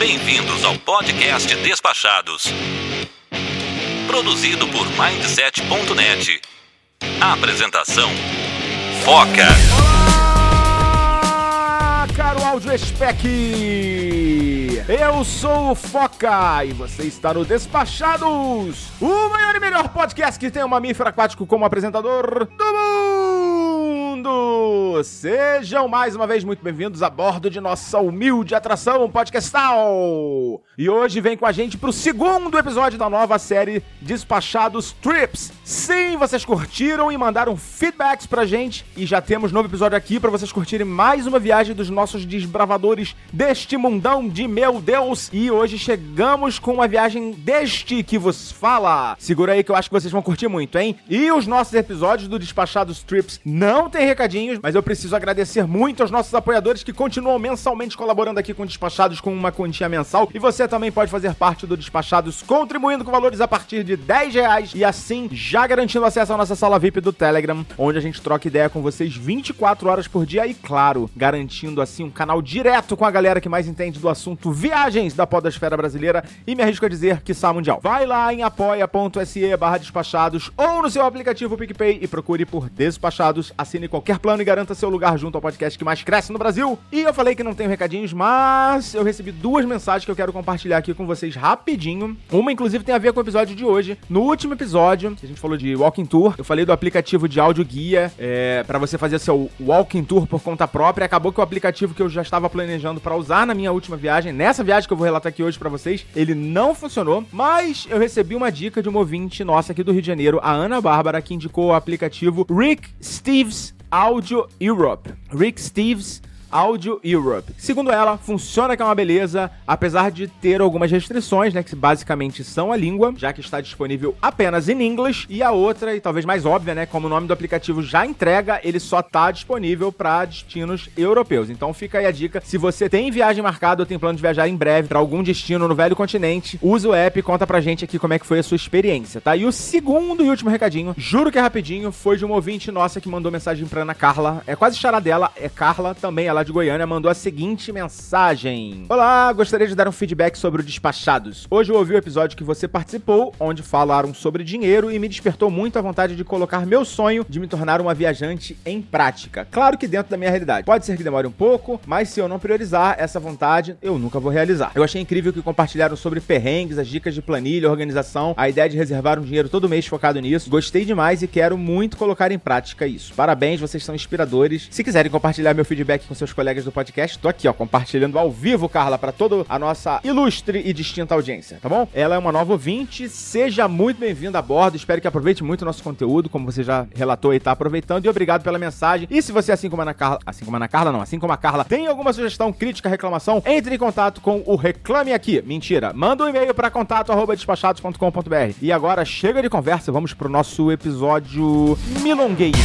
Bem-vindos ao podcast Despachados. Produzido por Mindset.net. Apresentação: Foca. Olá, caro áudio spec! Eu sou o Foca e você está no Despachados, o maior e melhor podcast que tem um mamífero aquático como apresentador do mundo! Sejam mais uma vez muito bem-vindos a bordo de nossa humilde atração podcastal! E hoje vem com a gente pro segundo episódio da nova série Despachados Trips. Sim, vocês curtiram e mandaram feedbacks pra gente e já temos novo episódio aqui para vocês curtirem mais uma viagem dos nossos desbravadores deste mundão de meu Deus. E hoje chegamos com uma viagem deste que vos fala. Segura aí que eu acho que vocês vão curtir muito, hein? E os nossos episódios do Despachados Trips não tem mas eu preciso agradecer muito aos nossos apoiadores que continuam mensalmente colaborando aqui com Despachados com uma quantia mensal. E você também pode fazer parte do Despachados contribuindo com valores a partir de 10 reais e assim já garantindo acesso à nossa sala VIP do Telegram, onde a gente troca ideia com vocês 24 horas por dia e, claro, garantindo assim um canal direto com a galera que mais entende do assunto viagens da podosfera brasileira e me arrisco a dizer que está mundial. Vai lá em apoia.se barra despachados ou no seu aplicativo PicPay e procure por Despachados, assine qualquer plano e garanta seu lugar junto ao podcast que mais cresce no Brasil. E eu falei que não tenho recadinhos, mas eu recebi duas mensagens que eu quero compartilhar aqui com vocês rapidinho. Uma, inclusive, tem a ver com o episódio de hoje. No último episódio, a gente falou de Walking Tour, eu falei do aplicativo de áudio guia é, para você fazer seu Walking Tour por conta própria. Acabou que o aplicativo que eu já estava planejando para usar na minha última viagem, nessa viagem que eu vou relatar aqui hoje para vocês, ele não funcionou, mas eu recebi uma dica de uma ouvinte nossa aqui do Rio de Janeiro, a Ana Bárbara, que indicou o aplicativo Rick Steves Audio Europe. Rick Steves Audio Europe. Segundo ela, funciona que é uma beleza, apesar de ter algumas restrições, né, que basicamente são a língua, já que está disponível apenas em inglês, e a outra, e talvez mais óbvia, né, como o nome do aplicativo já entrega, ele só está disponível para destinos europeus. Então fica aí a dica, se você tem viagem marcada ou tem plano de viajar em breve para algum destino no velho continente, usa o app e conta pra gente aqui como é que foi a sua experiência, tá? E o segundo e último recadinho, juro que é rapidinho, foi de uma ouvinte nossa que mandou mensagem pra Ana Carla, é quase chará dela, é Carla, também ela de Goiânia, mandou a seguinte mensagem: Olá, gostaria de dar um feedback sobre o Despachados. Hoje eu ouvi o episódio que você participou, onde falaram sobre dinheiro e me despertou muito a vontade de colocar meu sonho de me tornar uma viajante em prática. Claro que dentro da minha realidade. Pode ser que demore um pouco, mas se eu não priorizar essa vontade, eu nunca vou realizar. Eu achei incrível que compartilharam sobre perrengues, as dicas de planilha, organização, a ideia de reservar um dinheiro todo mês focado nisso. Gostei demais e quero muito colocar em prática isso. Parabéns, vocês são inspiradores. Se quiserem compartilhar meu feedback com seus colegas do podcast, tô aqui, ó, compartilhando ao vivo, Carla, para toda a nossa ilustre e distinta audiência, tá bom? Ela é uma nova ouvinte, seja muito bem-vinda a bordo, espero que aproveite muito o nosso conteúdo, como você já relatou e tá aproveitando, e obrigado pela mensagem. E se você, assim como a Ana Carla, assim como a Ana Carla, não, assim como a Carla, tem alguma sugestão, crítica, reclamação, entre em contato com o Reclame Aqui. Mentira, manda um e-mail para contato@despachados.com.br. E agora chega de conversa, vamos pro nosso episódio milongueiro.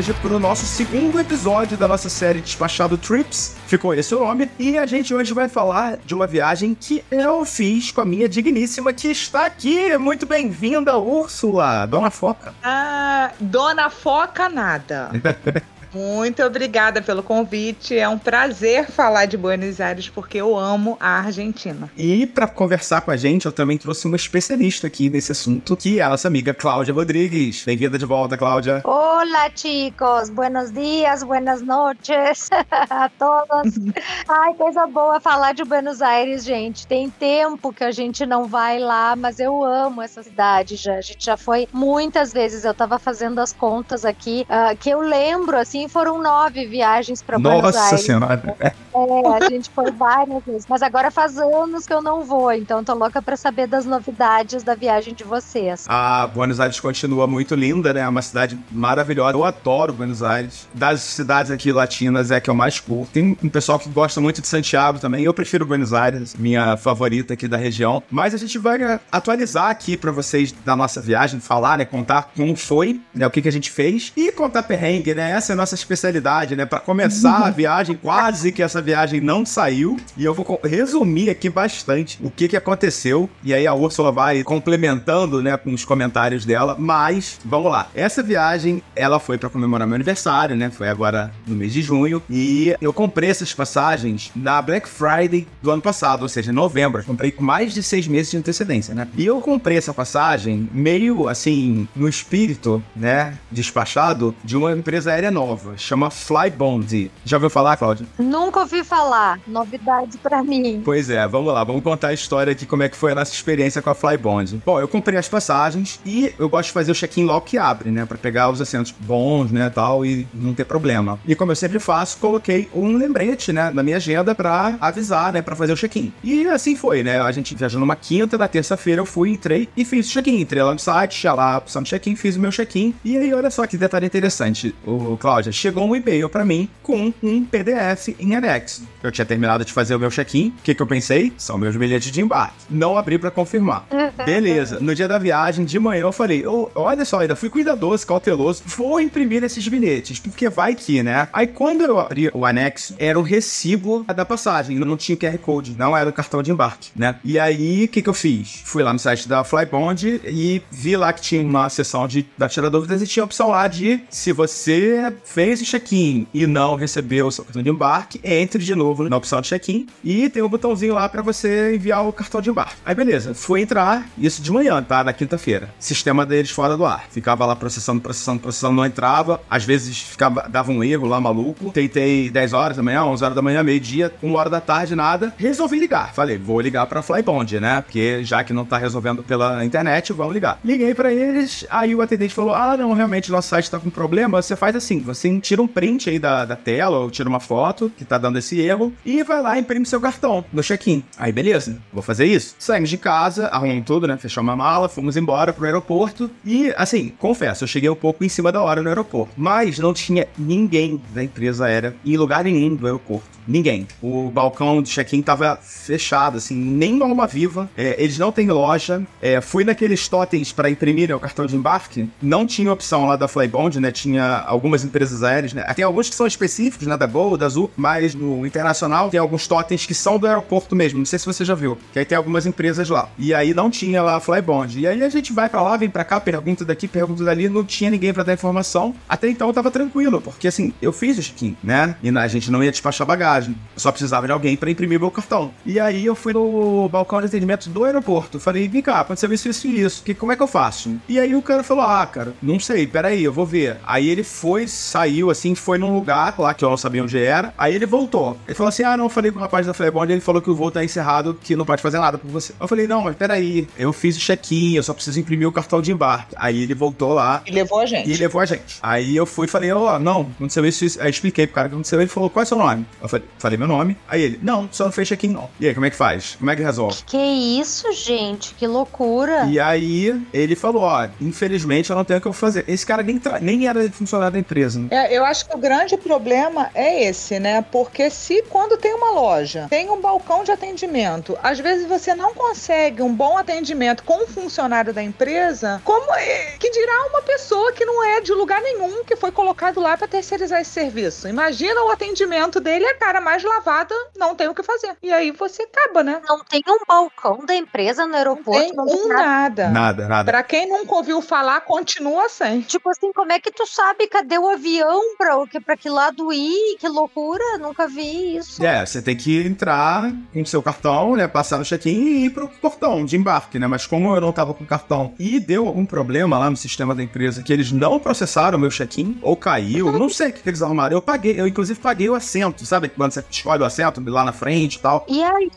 Hoje para o nosso segundo episódio da nossa série Despachado Trips. Ficou esse o nome. E a gente hoje vai falar de uma viagem que eu fiz com a minha digníssima que está aqui. Muito bem-vinda, Úrsula, Dona Foca. Ah, Dona Foca nada. Muito obrigada pelo convite. É um prazer falar de Buenos Aires porque eu amo a Argentina. E para conversar com a gente, eu também trouxe uma especialista aqui nesse assunto, que é a nossa amiga Cláudia Rodrigues. Bem-vinda de volta, Cláudia. Hola chicos, buenos dias, buenas noches a todos. Ai, coisa boa falar de Buenos Aires, gente. Tem tempo que a gente não vai lá, mas eu amo essa cidade já. A gente já foi muitas vezes. Eu tava fazendo as contas aqui, ah, que eu lembro, assim, foram nove viagens para Buenos Nossa Aires. Senhora. É, a gente foi várias vezes. Mas agora faz anos que eu não vou, então tô louca pra saber das novidades da viagem de vocês. A Buenos Aires continua muito linda, né? É uma cidade maravilhosa. Eu adoro Buenos Aires. Das cidades aqui latinas é a que eu mais curto. Tem um pessoal que gosta muito de Santiago também. Eu prefiro Buenos Aires, minha favorita aqui da região. Mas a gente vai atualizar aqui pra vocês da nossa viagem, falar, né? Contar como foi, né? O que, que a gente fez e contar perrengue, né? Essa é a nossa especialidade, né? Pra começar a viagem, quase que essa viagem não saiu. E eu vou resumir aqui bastante o que, que aconteceu. E aí a Úrsula vai complementando, né, com os comentários dela. Mas, vamos lá. Essa viagem, ela foi pra comemorar meu aniversário, né? Foi agora no mês de junho. E eu comprei essas passagens na Black Friday do ano passado, ou seja, em novembro. Comprei com mais de seis meses de antecedência, né? E eu comprei essa passagem meio assim, no espírito, né? Despachado de uma empresa aérea nova, chama Flybond. Já ouviu falar, Cláudia? Nunca ouvi falar. Novidade pra mim. Pois é, vamos lá, vamos contar a história aqui, como é que foi a nossa experiência com a Flybond. Bom, eu comprei as passagens e eu gosto de fazer o check-in logo que abre, né? Pra pegar os assentos bons, né, tal, e não ter problema. E como eu sempre faço, coloquei um lembrete, né, na minha agenda pra avisar, né, pra fazer o check-in. E assim foi, né? A gente viajou numa quinta, na terça-feira eu fui, entrei e fiz o check-in. Entrei lá no site, tinha lá opção de check-in, fiz o meu check-in. E aí, olha só que detalhe interessante, o Cláudia, chegou um e-mail pra mim com um PDF em anexo. Eu tinha terminado de fazer o meu check-in. O que, que eu pensei? São meus bilhetes de embarque. Não abri pra confirmar. Beleza. No dia da viagem, de manhã, eu falei: "Ô, olha só, ainda fui cuidadoso, cauteloso. Vou imprimir esses bilhetes, porque vai que, né? Aí quando eu abri o anexo, era o recibo da passagem. Não tinha QR Code, não era o cartão de embarque, né? E aí, o que, que eu fiz? Fui lá no site da Flybond e vi lá que tinha uma seção de da tira dúvidas e tinha a opção lá de se você fez o check-in e não recebeu o seu cartão de embarque, entre de novo na opção de check-in e tem um botãozinho lá pra você enviar o cartão de embarque. Aí beleza, fui entrar, isso de manhã, tá? Na quinta-feira. Sistema deles fora do ar. Ficava lá processando, processando, processando, não entrava. Às vezes ficava, dava um erro lá maluco. Tentei 10 horas da manhã, 11 horas da manhã, meio-dia, 1 hora da tarde, nada. Resolvi ligar. Falei, vou ligar pra Flybond, né? Porque já que não tá resolvendo pela internet, vamos ligar. Liguei pra eles, aí o atendente falou: Ah, não, realmente nosso site tá com problema. Você faz assim: você tira um print aí da, da tela ou tira uma foto que tá dando esse erro e vai lá e imprime seu cartão no check-in. Aí, beleza, vou fazer isso. Saímos de casa, arrumamos tudo, né? Fechamos a mala, fomos embora pro aeroporto. E, assim, confesso, eu cheguei um pouco em cima da hora no aeroporto. Mas não tinha ninguém da empresa aérea em lugar nenhum do aeroporto. Ninguém. O balcão de check-in tava fechado, assim, nem uma alma viva. É, eles não têm loja. É, fui naqueles totens para imprimir né, o cartão de embarque. Não tinha opção lá da Flybond, né? Tinha algumas empresas aéreas, né? Tem alguns que são específicos, né? Da Gol, da Azul, mas no internacional tem alguns totens que são do aeroporto mesmo. Não sei se você já viu. Que aí tem algumas empresas lá. E aí não tinha lá a Flybond. E aí a gente vai para lá, vem para cá, pergunta daqui, pergunta dali. Não tinha ninguém para dar informação. Até então eu tava tranquilo, porque assim, eu fiz o check-in, né? E a gente não ia despachar bagagem. Eu só precisava de alguém para imprimir meu cartão. E aí eu fui no balcão de atendimento do aeroporto. Falei, vem cá, aconteceu isso, isso e isso. Que, como é que eu faço? E aí o cara falou, ah, cara, não sei, peraí, eu vou ver. Aí ele foi, saiu assim, foi num lugar lá que eu não sabia onde era. Aí ele voltou. Ele falou assim, ah, não, eu falei com o rapaz da Flybond, ele falou que o voo tá encerrado, que não pode fazer nada por você. Eu falei, não, mas peraí, eu fiz o check-in, eu só preciso imprimir o cartão de embarque. Aí ele voltou lá, E levou a gente. e levou a gente. Aí eu fui e falei, ó, não, aconteceu isso, isso. Aí expliquei pro cara o que aconteceu. Ele falou, qual é seu nome? Eu falei, falei meu nome. Aí ele, não, só não fez check-in não. E aí, como é que faz? Como é que resolve? Que isso, gente? Que loucura. E aí ele falou, ó, infelizmente eu não tenho o que eu fazer. Esse cara nem, tra- nem era funcionário da empresa, né? É, eu acho que o grande problema é esse, né? Porque se quando tem uma loja, tem um balcão de atendimento, às vezes você não consegue um bom atendimento com um funcionário da empresa, como é, que dirá uma pessoa que não é de lugar nenhum, que foi colocado lá para terceirizar esse serviço. Imagina o atendimento dele, a cara mais lavada, não tem o que fazer. E aí você acaba, né? Não tem um balcão da empresa no aeroporto, não tem um nada. nada. Nada, nada. Pra quem nunca ouviu falar, continua sem. Tipo assim, como é que tu sabe cadê o avião pra, o que, pra que lado ir? Que loucura, nunca vi isso. É, você tem que entrar com seu cartão, né? Passar no check-in e ir pro portão de embarque, né? Mas como eu não tava com cartão e deu algum problema lá no sistema da empresa que eles não processaram o meu check-in, ou caiu, não sei o que eles arrumaram. Eu paguei, eu inclusive paguei o assento, sabe? Quando você escolhe o assento lá na frente e tal. E aí?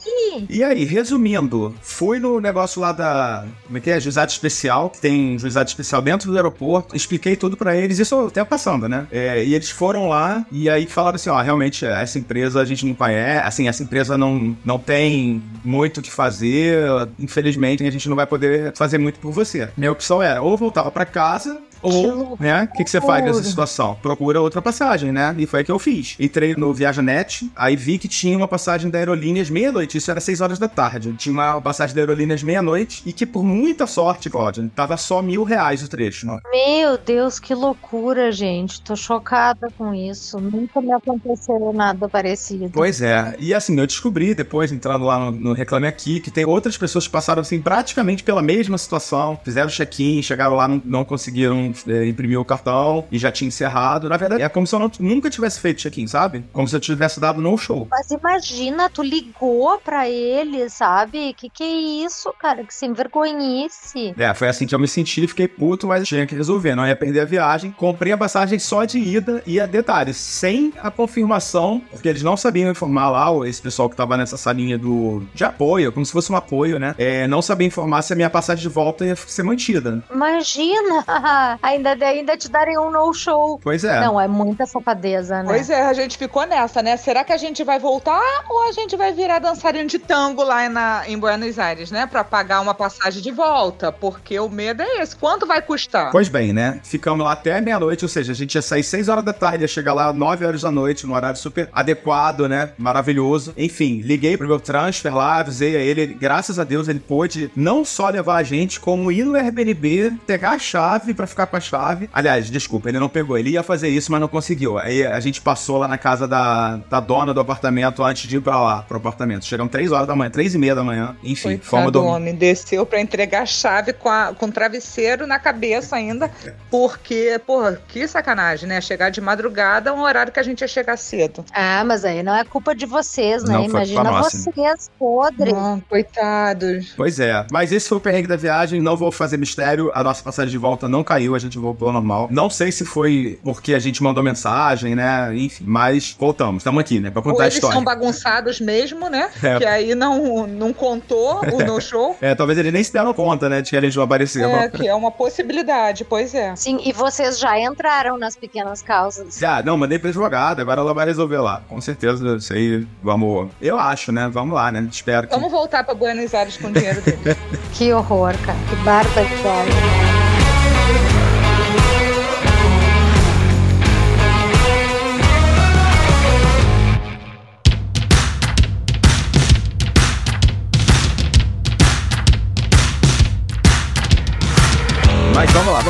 E aí, resumindo, fui no negócio lá da. Como é que é? Juizado especial, que tem juizado especial dentro do aeroporto. Expliquei tudo pra eles, isso até passando, né? É, e eles foram lá e aí falaram assim: ó, realmente, essa empresa a gente não conhece, assim, essa empresa não, não tem muito o que fazer. Infelizmente, a gente não vai poder fazer muito por você. Minha opção era ou voltava pra casa ou, né, o que, que você faz nessa situação? Procura outra passagem, né? E foi o que eu fiz. Entrei no Viajanet, aí vi que tinha uma passagem da Aerolíneas meia-noite, isso era 6 horas da tarde. Tinha uma passagem da Aerolíneas meia-noite e que, por muita sorte, Cláudia, tava só mil reais o trecho. Né? Meu Deus, que loucura, gente. Tô chocada com isso. Nunca me aconteceu nada parecido. Pois é. E assim, eu descobri depois, entrando lá no, no Reclame Aqui, que tem outras pessoas que passaram assim praticamente pela mesma situação, fizeram check-in, chegaram lá, não, não conseguiram é, imprimiu o cartão e já tinha encerrado. Na verdade, é como se eu não, nunca tivesse feito check-in, sabe? Como se eu tivesse dado no show. Mas imagina, tu ligou pra ele, sabe? Que que é isso, cara? Que sem vergonhice. É, foi assim que eu me senti, fiquei puto, mas tinha que resolver, não ia perder a viagem. Comprei a passagem só de ida e a detalhe, sem a confirmação, porque eles não sabiam informar lá, esse pessoal que tava nessa salinha do de apoio, como se fosse um apoio, né? É, não sabia informar se a minha passagem de volta ia ser mantida. Imagina! ainda, ainda te darem um no-show. Pois é. Não, é muita safadeza, né? Pois é, a gente ficou nessa, né? Será que a gente vai voltar ou a gente vai virar dançarino de tango lá na, em Buenos Aires, né? Pra pagar uma passagem de volta? Porque o medo é esse. Quanto vai custar? Pois bem, né? Ficamos lá até meia-noite, ou seja, a gente ia sair 6 horas da tarde, ia chegar lá 9 horas da noite, num horário super adequado, né? Maravilhoso. Enfim, liguei pro meu transfer lá, avisei a ele. Graças a Deus ele pôde não só levar a gente, como ir no Airbnb, pegar a chave para ficar com a chave. Aliás, desculpa, ele não pegou. Ele ia fazer isso, mas não conseguiu. Aí a gente passou lá na casa da, da dona do apartamento antes de ir pra lá, pro apartamento. Chegamos 3 horas da manhã, 3 e meia da manhã. Enfim, Coitado fomos do homem desceu pra entregar a chave com, a, com travesseiro na cabeça ainda, porque, porra, que sacanagem, né? Chegar de madrugada é um horário que a gente ia chegar cedo. Ah, mas aí não é culpa de vocês, né? Não, Imagina nossa. vocês podres. Não, coitados. Pois é, mas esse foi o perrengue da viagem, não vou fazer mistério, a nossa passagem de volta não caiu, a gente voltou ao normal. Não sei se foi porque a gente mandou mensagem, né, enfim, mas voltamos, estamos aqui, né, pra Ou contar a eles história. são bagunçados mesmo, né? É. Que aí não, não contou o no-show. É, talvez eles nem se deram conta, né, de que eles não apareceram. É, que é uma possibilidade, pois é. Sim, e vocês já entraram nas pequenas causas. Ah, não, mandei pra jogada, agora ela vai resolver lá. Com certeza, isso aí, vamos... Eu acho, né, vamos lá, né, espero que... Vamos voltar pra Buenos Aires com o dinheiro deles. Que horror, cara. Que barbaridade.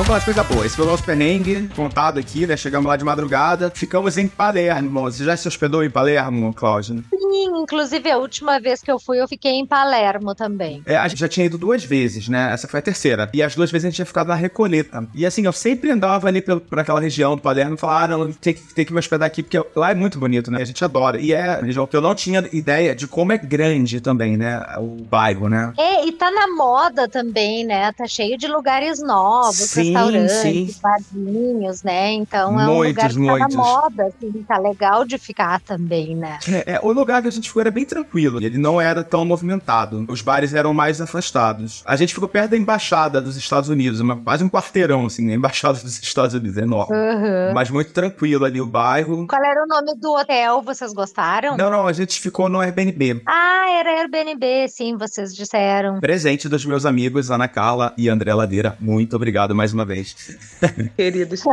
Vamos falar de coisa boa. Esse foi o nosso perrengue contado aqui, né? Chegamos lá de madrugada. Ficamos em Palermo. Você já se hospedou em Palermo, Cláudio? Sim, inclusive a última vez que eu fui, eu fiquei em Palermo também. É, a gente já tinha ido duas vezes, né? Essa foi a terceira. E as duas vezes a gente tinha ficado na Recoleta. E assim, eu sempre andava ali pelo- por aquela região do Palermo e falava, ah, não, tem que, tem que me hospedar aqui, porque lá é muito bonito, né? A gente adora. E é região que eu não tinha ideia de como é grande também, né? O bairro, né? É, e tá na moda também, né? Tá cheio de lugares novos, Sim, restaurantes, sim. barzinhos, né? Então é um Muitos, lugar que tá na moda, assim, tá legal de ficar também, né? É, é, o lugar que a gente foi era bem tranquilo. Ele não era tão movimentado. Os bares eram mais afastados. A gente ficou perto da embaixada dos Estados Unidos, uma, quase um quarteirão, assim, a embaixada dos Estados Unidos, é enorme. Uhum. Mas muito tranquilo ali o bairro. Qual era o nome do hotel? Vocês gostaram? Não, não, a gente ficou no Airbnb. Ah, era Airbnb, sim, vocês disseram. Presente dos meus amigos Ana Carla e André Ladeira. Muito obrigado mais uma vez. queridos.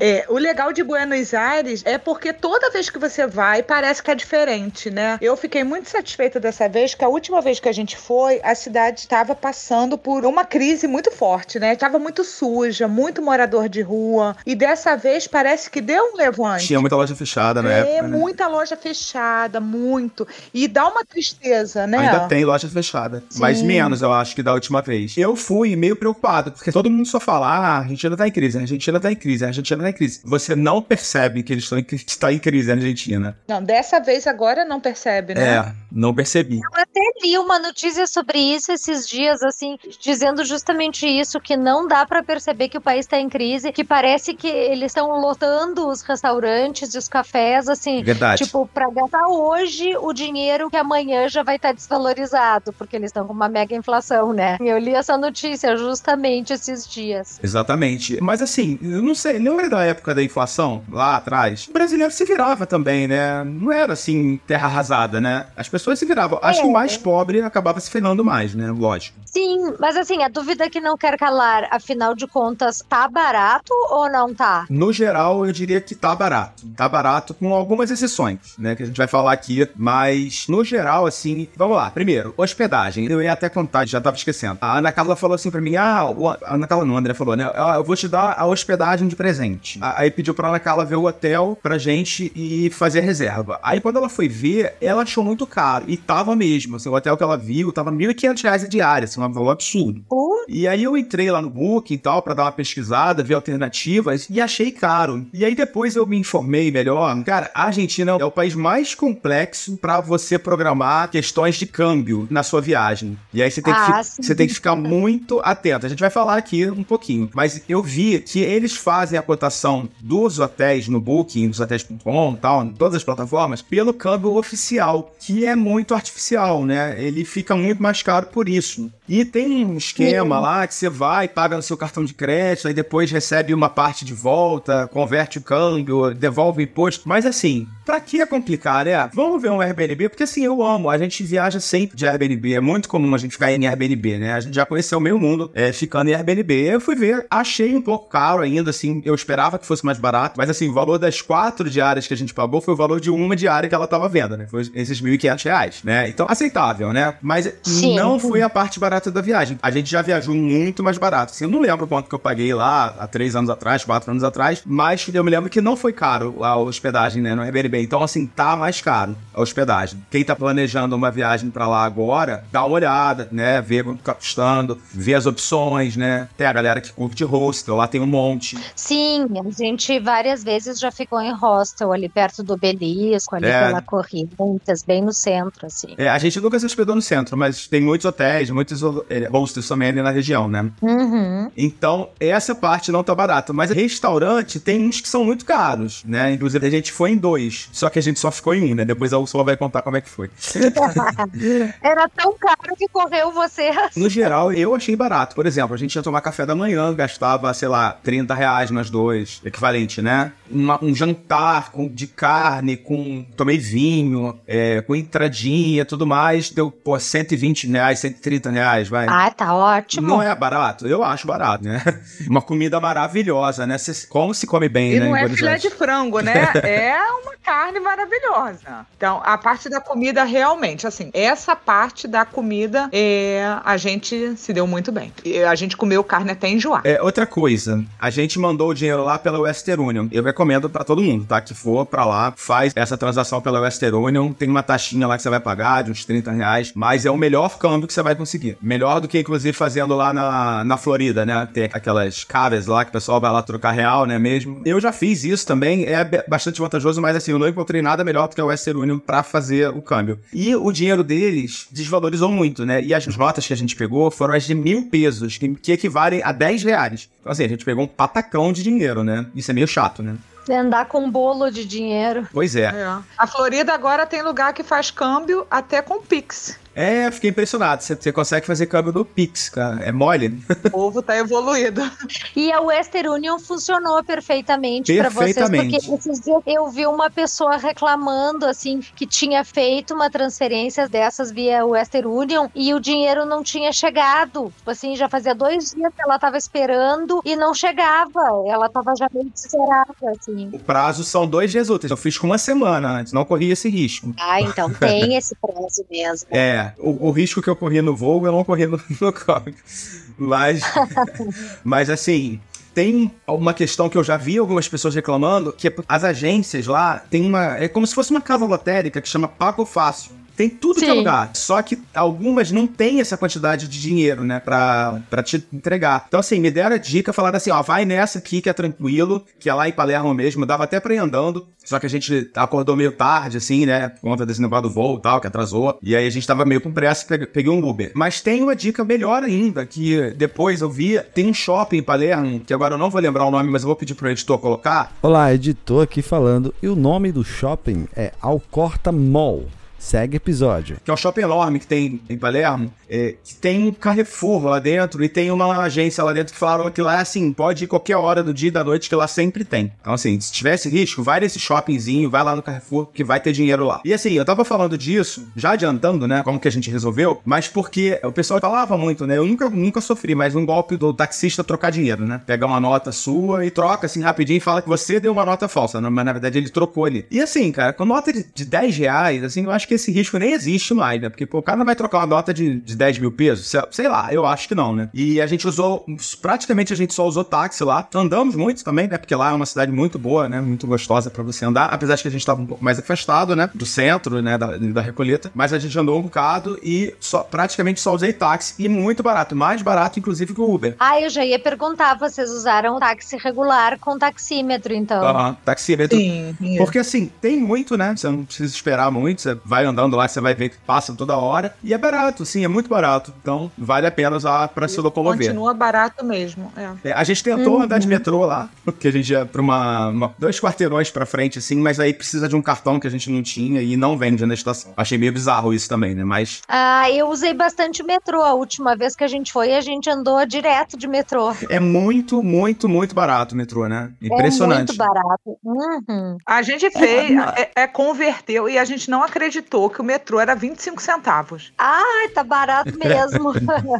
É, o legal de Buenos Aires é porque toda vez que você vai, parece que é diferente, né? Eu fiquei muito satisfeita dessa vez, que a última vez que a gente foi, a cidade estava passando por uma crise muito forte, né? Estava muito suja, muito morador de rua. E dessa vez parece que deu um levante. Tinha muita loja fechada na é, época. né? muita loja fechada, muito. E dá uma tristeza, né? Ainda tem loja fechada. Mas Sim. menos, eu acho, que da última vez. Eu fui meio preocupado, porque todo mundo só fala: ah, a Argentina tá em crise, a Argentina tá em crise, a Argentina tá em crise. Você não percebe que eles estão em, está em crise a Argentina. Não, dessa vez agora não percebe, né? É, não percebi. Eu até li uma notícia sobre isso esses dias, assim, dizendo justamente isso, que não dá para perceber que o país está em crise, que parece que eles estão lotando os restaurantes e os cafés, assim, Verdade. tipo, para gastar hoje o dinheiro que amanhã já vai estar tá desvalorizado, porque eles estão com uma mega inflação, né? Eu li essa notícia justamente esses dias. Exatamente. Mas assim, eu não sei, lembra da época da inflação, lá atrás? O brasileiro se virava também, né? Não era assim, terra arrasada, né? As pessoas se viravam. Acho que o mais pobre acabava se ferrando mais, né? Lógico. Sim, mas assim, a dúvida que não quer calar, afinal de contas, tá barato ou não tá? No geral, eu diria que tá barato. Tá barato com algumas exceções, né? Que a gente vai falar aqui. Mas, no geral, assim, vamos lá. Primeiro, hospedagem. Eu ia até contar, já tava esquecendo. A Ana Carla falou assim pra mim: ah, a Ana Carla não, a Falou, né? Ah, eu vou te dar a hospedagem de presente. Aí pediu pra Ana Carla ver o hotel pra gente e fazer a reserva. Aí quando ela foi ver, ela achou muito caro. E tava mesmo. Assim, o hotel que ela viu tava R$ 1.500 a diária, assim, um valor absurdo. Uh, E aí eu entrei lá no Booking e tal, pra dar uma pesquisada, ver alternativas, e achei caro. E aí depois eu me informei melhor. Cara, a Argentina é o país mais complexo pra você programar questões de câmbio na sua viagem. E aí você tem, que, Ah, sim. você tem que ficar muito atento. A gente vai falar aqui um pouquinho. Mas eu vi que eles fazem a cotação dos hotéis no Booking, dos hotéis.com e tal, em todas as plataformas, pelo câmbio oficial, que é muito artificial, né? Ele fica muito mais caro por isso. E tem um esquema lá que você vai, paga no seu cartão de crédito, aí depois recebe uma parte de volta, converte o câmbio, devolve o imposto. Mas assim, pra que complicar, né? Vamos ver um Airbnb, porque assim, eu amo. A gente viaja sempre de Airbnb. É muito comum a gente ficar em Airbnb, né? A gente já conheceu o meio mundo é, ficando em Airbnb. Eu fui ver, achei um pouco caro ainda, assim. Eu esperava que fosse mais barato, mas assim, o valor das quatro diárias que a gente pagou foi o valor de uma diária que ela tava vendo, né? Foi esses 1.500 reais, né? Então, aceitável, né? Mas Sim. não foi a parte barata da viagem. A gente já viajou muito mais barato. Assim, eu não lembro quanto que eu paguei lá há três anos atrás, quatro anos atrás, mas eu me lembro que não foi caro a hospedagem, né, no Airbnb. Então, assim, tá mais caro a hospedagem. Quem tá planejando uma viagem pra lá agora, dá uma olhada, né, vê quanto tá custando, vê as opções, né. Tem a galera que curte hostel, lá tem um monte. sim, a gente várias vezes já ficou em hostel ali perto do Obelisco, ali É. pela Corrientes, bem no centro, assim. É, a gente nunca se hospedou no centro, mas tem muitos hotéis, muitos é, hostels também ali na região, né. Uhum. Então, essa parte não tá barata. Mas restaurante tem uns que são muito caros, né? Inclusive, a gente foi em dois. Só que a gente só ficou em um, né? Depois a Ursula vai contar como é que foi. Era tão caro que correu você. No geral, eu achei barato. Por exemplo, a gente ia tomar café da manhã, gastava, sei lá, 30 reais nós dois, equivalente, né? Uma- um jantar com, de carne, com. Tomei vinho, é, com entradinha tudo mais, deu, pô, 120 reais, 130 reais, vai. Ah, tá ótimo. Não é barato? Eu acho barato, né? Uma comida maravilhosa, né? Cê- como se come bem, E né? não em é filé de frango, né? É uma carne maravilhosa. Então, a parte da comida, realmente, assim, essa parte da comida, é, a gente se deu muito bem. E a gente comeu carne até enjoar. É, outra coisa, a gente mandou o dinheiro lá pela Western Union. Eu recomendo pra todo mundo, tá? Que for pra lá, faz essa transação pela Western Union. Tem uma taxinha lá que você vai pagar de uns 30 reais, mas é o melhor câmbio que você vai conseguir. Melhor do que, inclusive, fazendo lá na, na Florida, né? Tem aquelas caves lá que o pessoal vai lá trocar real, né? Mesmo. Eu já fiz isso também, é bastante vantajoso, mas assim, eu não encontrei nada melhor do que a Western Union pra fazer o câmbio. E o dinheiro deles desvalorizou muito, né? E as notas que a gente pegou foram as de mil pesos, que, que equivalem a 10 reais. Então, assim, a gente pegou um patacão de dinheiro, né? Isso é meio chato, né? Andar com um bolo de dinheiro. Pois é. É. A Florida agora tem lugar que faz câmbio até com Pix. É, fiquei impressionado. Você, você consegue fazer câmbio no Pix, cara. É mole? né? O povo tá evoluído. E a Western Union funcionou perfeitamente para vocês, Perfeitamente. porque esses dias eu vi uma pessoa reclamando assim que tinha feito uma transferência dessas via Western Union e o dinheiro não tinha chegado. Tipo assim, já fazia dois dias que ela tava esperando e não chegava. Ela tava já meio desesperada, assim. O prazo são dois dias úteis. Eu fiz com uma semana antes, não corri esse risco. Ah, então tem esse prazo mesmo. É, o, o risco que eu corri no voo, eu não corri no, no. Mas, mas assim, tem uma questão que eu já vi algumas pessoas reclamando, que é as agências lá tem uma. É como se fosse uma casa lotérica que chama Pago Fácil. Tem tudo que é Sim. lugar. Só que algumas não têm essa quantidade de dinheiro, né, pra, pra te entregar. Então, assim, me deram a dica, falaram assim, ó, vai nessa aqui que é tranquilo, que é lá em Palermo mesmo, dava até pra ir andando, só que a gente acordou meio tarde, assim, né, por conta desse negócio do voo e tal, que atrasou, e aí a gente tava meio com pressa, peguei, peguei um Uber. Mas tem uma dica melhor ainda, que depois eu vi, tem um shopping em Palermo, que agora eu não vou lembrar o nome, mas eu vou pedir pro editor colocar, Olá, editor aqui falando. E o nome do shopping é Alcorta Mall. Segue episódio. que é um shopping enorme que tem em Palermo, é, que tem um Carrefour lá dentro e tem uma agência lá dentro que falaram que lá, assim, pode ir qualquer hora do dia e da noite que lá sempre tem. Então, assim, se tivesse risco, vai nesse shoppingzinho, vai lá no Carrefour que vai ter dinheiro lá. E assim, eu tava falando disso, já adiantando, né, como que a gente resolveu, mas porque o pessoal falava muito, né, eu nunca, nunca sofri, mas um golpe do taxista trocar dinheiro, né, pegar uma nota sua e troca, assim, rapidinho e fala que você deu uma nota falsa, né, mas na verdade ele trocou ali. E assim, cara, com nota de, de 10 reais, assim, eu acho que esse risco nem existe mais, né? Porque pô, o cara não vai trocar uma nota de, de 10 mil pesos, sei, lá, eu acho que não, né? E a gente usou, praticamente a gente só usou táxi lá. Andamos muito também, né? Porque lá é uma cidade muito boa, né? Muito gostosa pra você andar, apesar de que a gente tava um pouco mais afastado, né? Do centro, né? Da, da Recoleta. Mas a gente andou um bocado e só, praticamente só usei táxi. E muito barato, mais barato, inclusive, que o Uber. Ah, eu já ia perguntar, vocês usaram táxi regular com taxímetro, então. Aham, taxímetro. Sim, sim. Porque assim, tem muito, né? Você não precisa esperar muito, você vai andando lá, você vai ver que passa toda hora. E é barato, sim, é muito barato. Então, vale a pena usar pra se locomover. Continua barato mesmo. É. É, a gente tentou andar de metrô lá, porque a gente ia pra uma, uma- dois quarteirões pra frente, assim, mas aí precisa de um cartão que a gente não tinha e não vende na estação. Achei meio bizarro isso também, né? Mas Ah, eu usei bastante metrô. A última vez que a gente foi, a gente andou direto de metrô. é muito, muito, muito barato o metrô, né? Impressionante. É muito barato. Uhum. A gente fez, é, é, converteu e a gente não acreditou que o metrô era 25 centavos. Ai, tá barato mesmo.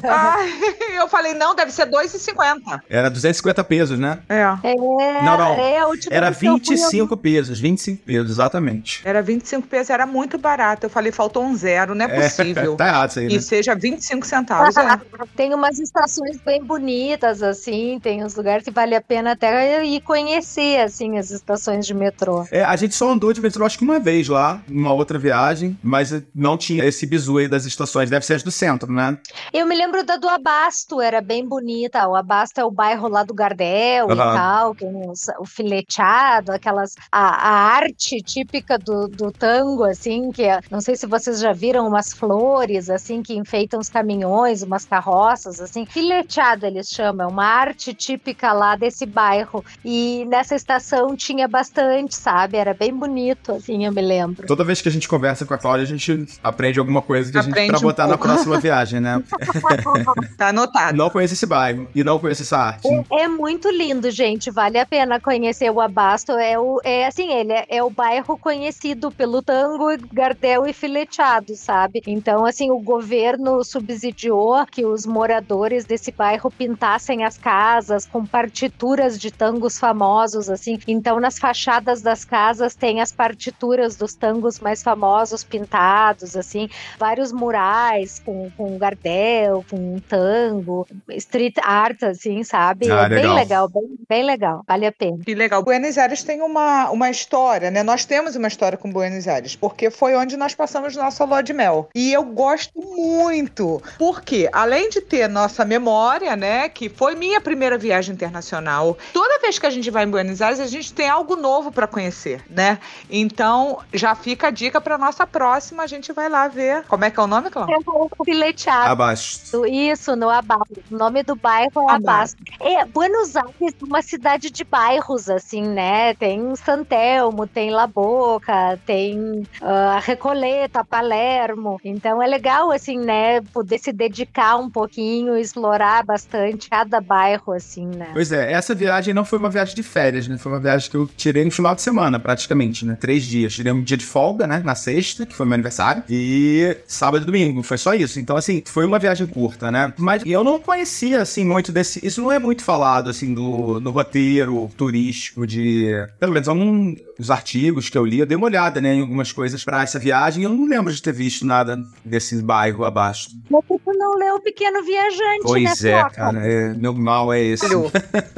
Ai, eu falei, não, deve ser 2,50. Era 250 pesos, né? É. É, Não, não. é a última Era vez que eu fui, eu- 25 pesos, 25 pesos, exatamente. Era 25 pesos, era muito barato. Eu falei, faltou um zero, não é possível. tá errado isso aí, né? E seja 25 centavos. É. Tem umas estações bem bonitas, assim, tem uns lugares que vale a pena até ir conhecer, assim, as estações de metrô. É, a gente só andou de metrô acho que uma vez lá, numa outra viagem, mas não tinha esse bizu aí das estações. Deve ser as do centro, né? Eu me lembro da do Abasto, era bem bonita. O Abasto é o bairro lá do Gardel e Aham. tal, que os- o fileteado, aquelas. A, a arte típica do, do tango, assim, que é, não sei se vocês já viram umas flores, assim, que enfeitam os caminhões, umas carroças, assim. Fileteado eles chamam, é uma arte típica lá desse bairro. E nessa estação tinha bastante, sabe? Era bem bonito, assim, eu me lembro. Toda vez que a gente conversa com a Cláudia, a gente aprende alguma coisa que a gente Aprende pra um botar na pouco. próxima viagem, né? Tá anotado. não conheço esse bairro e não conheço essa arte. É muito lindo, gente. Vale a pena conhecer o Abasto. É, o, é assim, ele é, é o bairro conhecido pelo tango, gardel e fileteado, sabe? Então, assim, o governo subsidiou que os moradores desse bairro pintassem as casas com partituras de tangos famosos, assim. Então, nas fachadas das casas tem as partituras dos tangos mais famosos pintados, assim. Vários murais com, com gardel, com tango, street art, assim, sabe? Ah, é bem legal. legal, bem, bem legal. Vale a pena. Que legal. Buenos Aires tem uma, uma história, né? Nós temos uma história com Buenos Aires, porque foi onde nós passamos nossa lua de mel. E eu gosto muito, porque além de ter nossa memória, né, que foi minha primeira viagem internacional, toda vez que a gente vai em Buenos Aires, a gente tem algo novo para conhecer, né? Então, já fica a dica para nossa próxima, a gente vai lá ver. Como é que é o nome, Cláudia? É o fileteado. Abaixo. Isso, no Abasto. O nome do bairro é Abasto. Abasto. É, Buenos Aires é uma cidade de bairros, assim, né? Tem Santelmo, tem La Boca, tem ah, Recoleta, Palermo. Então é legal, assim, né? Poder se dedicar um pouquinho, explorar bastante cada bairro, assim, né? Pois é, essa viagem não foi uma viagem de férias, né? Foi uma viagem que eu tirei no final de semana, praticamente, né? Três dias. Tirei um dia de folga, né? Na sexta, que foi meu aniversário, e sábado e domingo. Foi só isso. Então, assim, foi uma viagem curta, né? Mas eu não conhecia, assim, muito desse. Isso não é muito falado, assim, do, no roteiro turístico de. Pelo menos alguns artigos que eu li, eu dei uma olhada, né? Em algumas coisas pra essa viagem. e Eu não lembro de ter visto nada desse bairro abaixo. Mas tu não leu o Pequeno Viajante, Pois né, é, Foca? cara. é- meu mal é esse.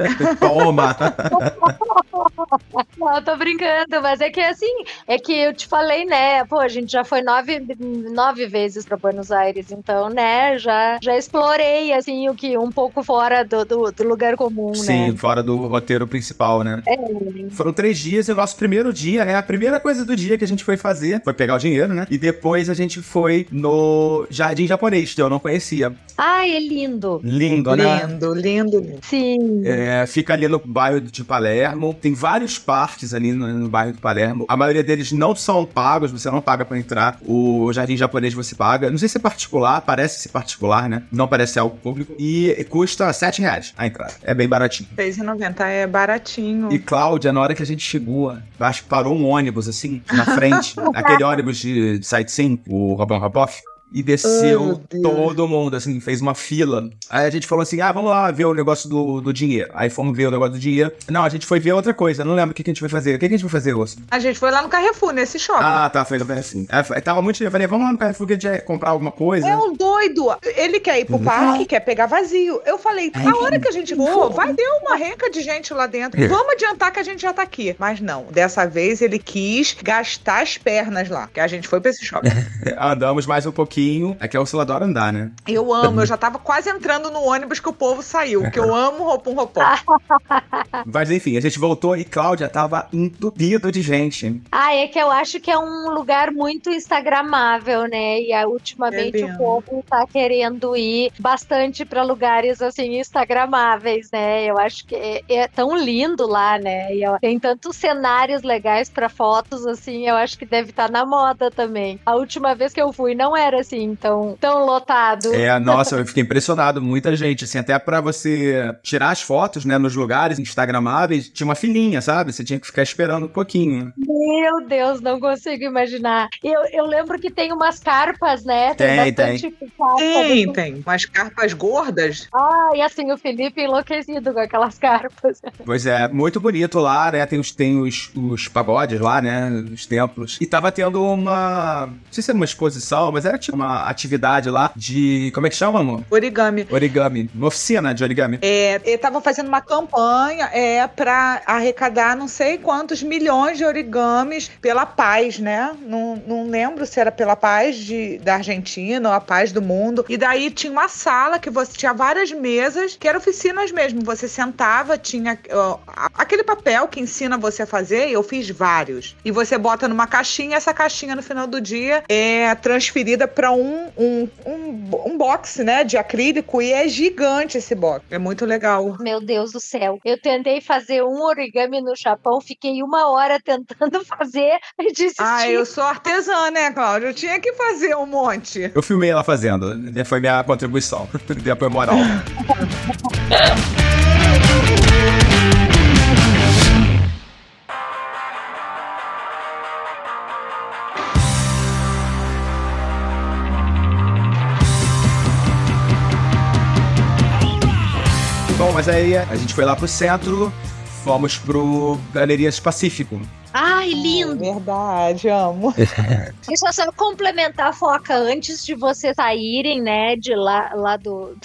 Toma! Não, tô brincando, mas é que assim, é que eu te falei, né? Pô, a gente já foi nove, nove vezes pra Buenos Aires, então, né, já, já explorei, assim, o que um pouco fora do, do, do lugar comum, Sim, né? fora do roteiro principal, né? É. Foram três dias e o nosso primeiro dia, né? A primeira coisa do dia que a gente foi fazer foi pegar o dinheiro, né? E depois a gente foi no Jardim Japonês, que eu não conhecia. Ai, é lindo. Lindo, né? Lindo, lindo, lindo. Sim. É, fica ali no bairro de Palermo. Tem vários parques ali no, no bairro de Palermo. A maioria deles não são pagos, você não paga pra entrar. O jardim japonês você paga. Não sei se é particular, parece ser particular, né? Não parece ser algo público. E custa 7 reais a entrada. É bem baratinho. R$6,90 é baratinho. E Cláudia, na hora que a gente chegou, acho que parou um ônibus assim, na frente, aquele ônibus de, de sightseeing, o Robão Rapoff. E desceu Deus. todo mundo, assim, fez uma fila. Aí a gente falou assim: ah, vamos lá ver o negócio do, do dinheiro. Aí fomos ver o negócio do dinheiro. Não, a gente foi ver outra coisa. Não lembro o que, que a gente foi fazer. O que, que a gente foi fazer, Osso? A gente foi lá no Carrefour, nesse shopping. Ah, tá, foi assim. Aí, tava muito. Eu falei, vamos lá no Carrefour que a gente ia comprar alguma coisa. É um doido. Ele quer ir pro parque, quer pegar vazio. Eu falei, a hora que a gente for, vai ter uma renca de gente lá dentro. Vamos adiantar que a gente já tá aqui. Mas não, dessa vez ele quis gastar as pernas lá. Que a gente foi pra esse shopping. Andamos mais um pouquinho. Aqui é o Sul adora andar, né? Eu amo, eu já tava quase entrando no ônibus que o povo saiu. Que eu amo roupum roupom. Mas enfim, a gente voltou e Cláudia tava entupido de gente. Ah, é que eu acho que é um lugar muito instagramável, né? E ultimamente É o povo tá querendo ir bastante pra lugares assim instagramáveis, né? Eu acho que é, é tão lindo lá, né? E ó, tem tantos cenários legais pra fotos assim, eu acho que deve estar na moda também. A última vez que eu fui não era assim tão tão lotado. É, nossa, eu fiquei impressionado. Muita gente, assim, até pra você tirar as fotos, né, nos lugares instagramáveis, tinha uma filinha, sabe? Você tinha que ficar esperando um pouquinho. Meu Deus, não consigo imaginar. Eu, eu lembro que tem umas carpas, né? Tem, bastante carpa Tem, tem. Umas carpas gordas. Ah, e assim, o Felipe enlouquecido com aquelas carpas. Pois é, muito bonito lá, né? Tem os, tem os, os pagodes lá, né? Os templos. E tava tendo uma. Não sei se era uma exposição, mas era tipo uma atividade lá de. Como é que chama, amor? Origami. Origami. Uma oficina de origami. É, estavam fazendo uma campanha é, para arrecadar não sei quantos milhões de origamis pela paz, né? Não, não lembro se era pela paz de, da Argentina ou a paz do mundo. E daí tinha uma sala que você tinha várias mesas, que eram oficinas mesmo. Você sentava, tinha ó, aquele papel que ensina você a fazer, e eu fiz vários. E você bota numa caixinha, essa caixinha no final do dia é transferida para um, um, um, um box, né? De acrílico, e é gigante esse box. É muito legal. Meu Deus do céu. Eu tentei fazer um origami no Japão, fiquei uma hora tentando fazer e desisti. Ah, eu sou artesã, né, Cláudia? Eu tinha que fazer um monte. Eu filmei ela fazendo. Foi minha contribuição. Apoio moral. Bom, mas aí a gente foi lá pro centro, fomos pro Galerias Pacífico. Ai, lindo. Verdade, amo. Deixa eu só complementar a foca antes de vocês saírem, né, de lá, lá do,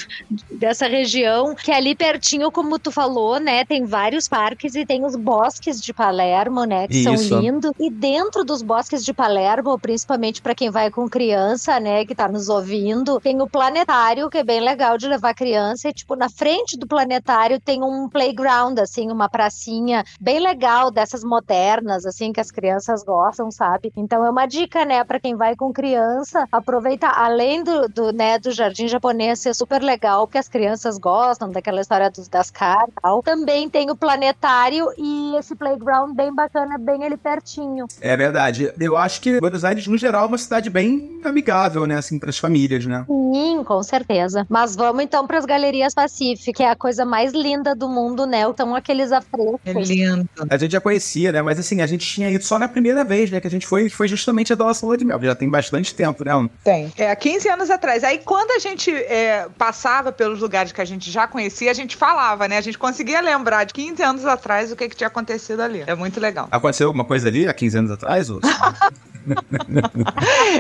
dessa região, que ali pertinho, como tu falou, né, tem vários parques e tem os bosques de Palermo, né, que Isso. são lindos. E dentro dos bosques de Palermo, principalmente para quem vai com criança, né, que tá nos ouvindo, tem o planetário, que é bem legal de levar criança, e tipo, na frente do planetário tem um playground, assim, uma pracinha bem legal dessas modernas, assim, que as crianças gostam, sabe? Então é uma dica, né, para quem vai com criança, aproveitar, além do, do, né, do jardim japonês ser super legal, porque as crianças gostam daquela história dos, das caras e tal, também tem o planetário e esse playground bem bacana, bem ali pertinho. É verdade. Eu acho que Buenos Aires, no geral, é uma cidade bem amigável, né? Assim, pras famílias, né? Sim, com certeza. Mas vamos então para as galerias Pacífico, que é a coisa mais linda do mundo, né? São aqueles afrescos. É lindo. A gente já conhecia, né? Mas assim, a gente tinha ido só na primeira vez, né? Que a gente foi, foi justamente a nossa lua de mel. Já tem bastante tempo, né? Tem. É, 15 anos atrás. Aí quando a gente é, passava pelos lugares que a gente já conhecia, a gente falava, né? A gente conseguia lembrar de 15 anos atrás o que, que tinha acontecido ali. É muito legal. Aconteceu alguma coisa ali há 15 anos atrás, ou?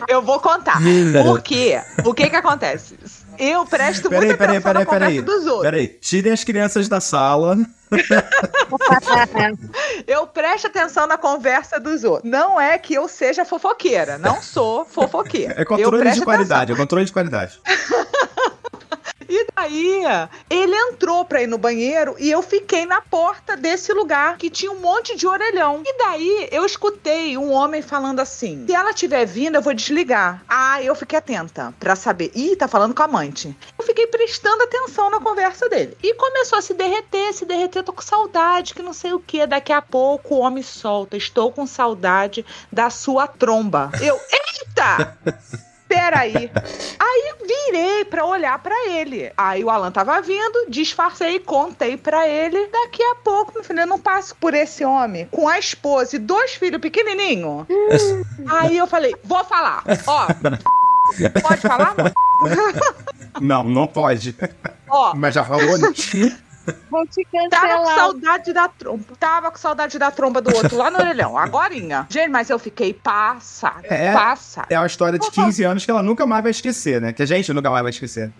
Eu vou contar. Por quê? O que que acontece? Eu presto Peraí, muita peraí, atenção peraí, na conversa peraí. dos outros. Peraí, tirem as crianças da sala. Eu presto atenção na conversa dos outros. Não é que eu seja fofoqueira. Não sou fofoqueira. É controle de qualidade, é controle de qualidade. E daí, ele entrou pra ir no banheiro e eu fiquei na porta desse lugar que tinha um monte de orelhão. E daí eu escutei um homem falando assim: se ela estiver vindo, eu vou desligar. Ah, eu fiquei atenta pra saber. Ih, tá falando com a amante. Eu fiquei prestando atenção na conversa dele. E começou a se derreter, se derreter, tô com saudade, que não sei o que. Daqui a pouco o homem solta: estou com saudade da sua tromba. Eu, eita! Peraí. Aí virei pra olhar pra ele. Aí o Alan tava vindo, disfarcei, contei pra ele. Daqui a pouco, meu filho, eu não passo por esse homem com a esposa e dois filhos pequenininhos. Aí eu falei, vou falar. Ó, pode falar? Não, não pode. Ó, Mas já falou, né? Vou te Tava com cancelar. saudade da tromba. Tava com saudade da tromba do outro lá no orelhão. Agorinha. Gente, mas eu fiquei passada. É. Passada. É uma história de 15 anos que ela nunca mais vai esquecer, né? Que a gente nunca mais vai esquecer.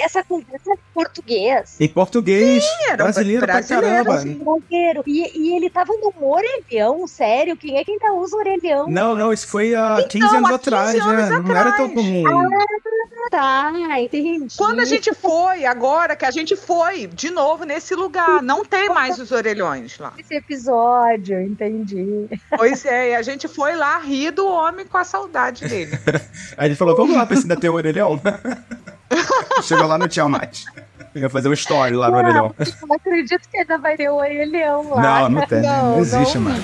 Essa conversa é em português. Em português, era brasileiro, brasileiro, pra caramba. E, e ele tava num orelhão, sério. Quem é que ainda usa orelhão? Não, não, isso foi há 15 Então, anos há 15 atrás, anos né? Não era tão atrás. comum. Tá, entendi. Quando a gente foi, agora que a gente foi de novo nesse lugar, não tem mais os orelhões lá. Esse episódio, entendi. Pois é, e a gente foi lá rir do homem com a saudade dele. Aí ele falou, vamos lá pra esse ainda ter o orelhão. Chegou lá, mais. Eu ia fazer um story lá no orelhão. Não acredito que ainda vai ter o orelhão lá. Não, não tem, não, Não, existe não. mais.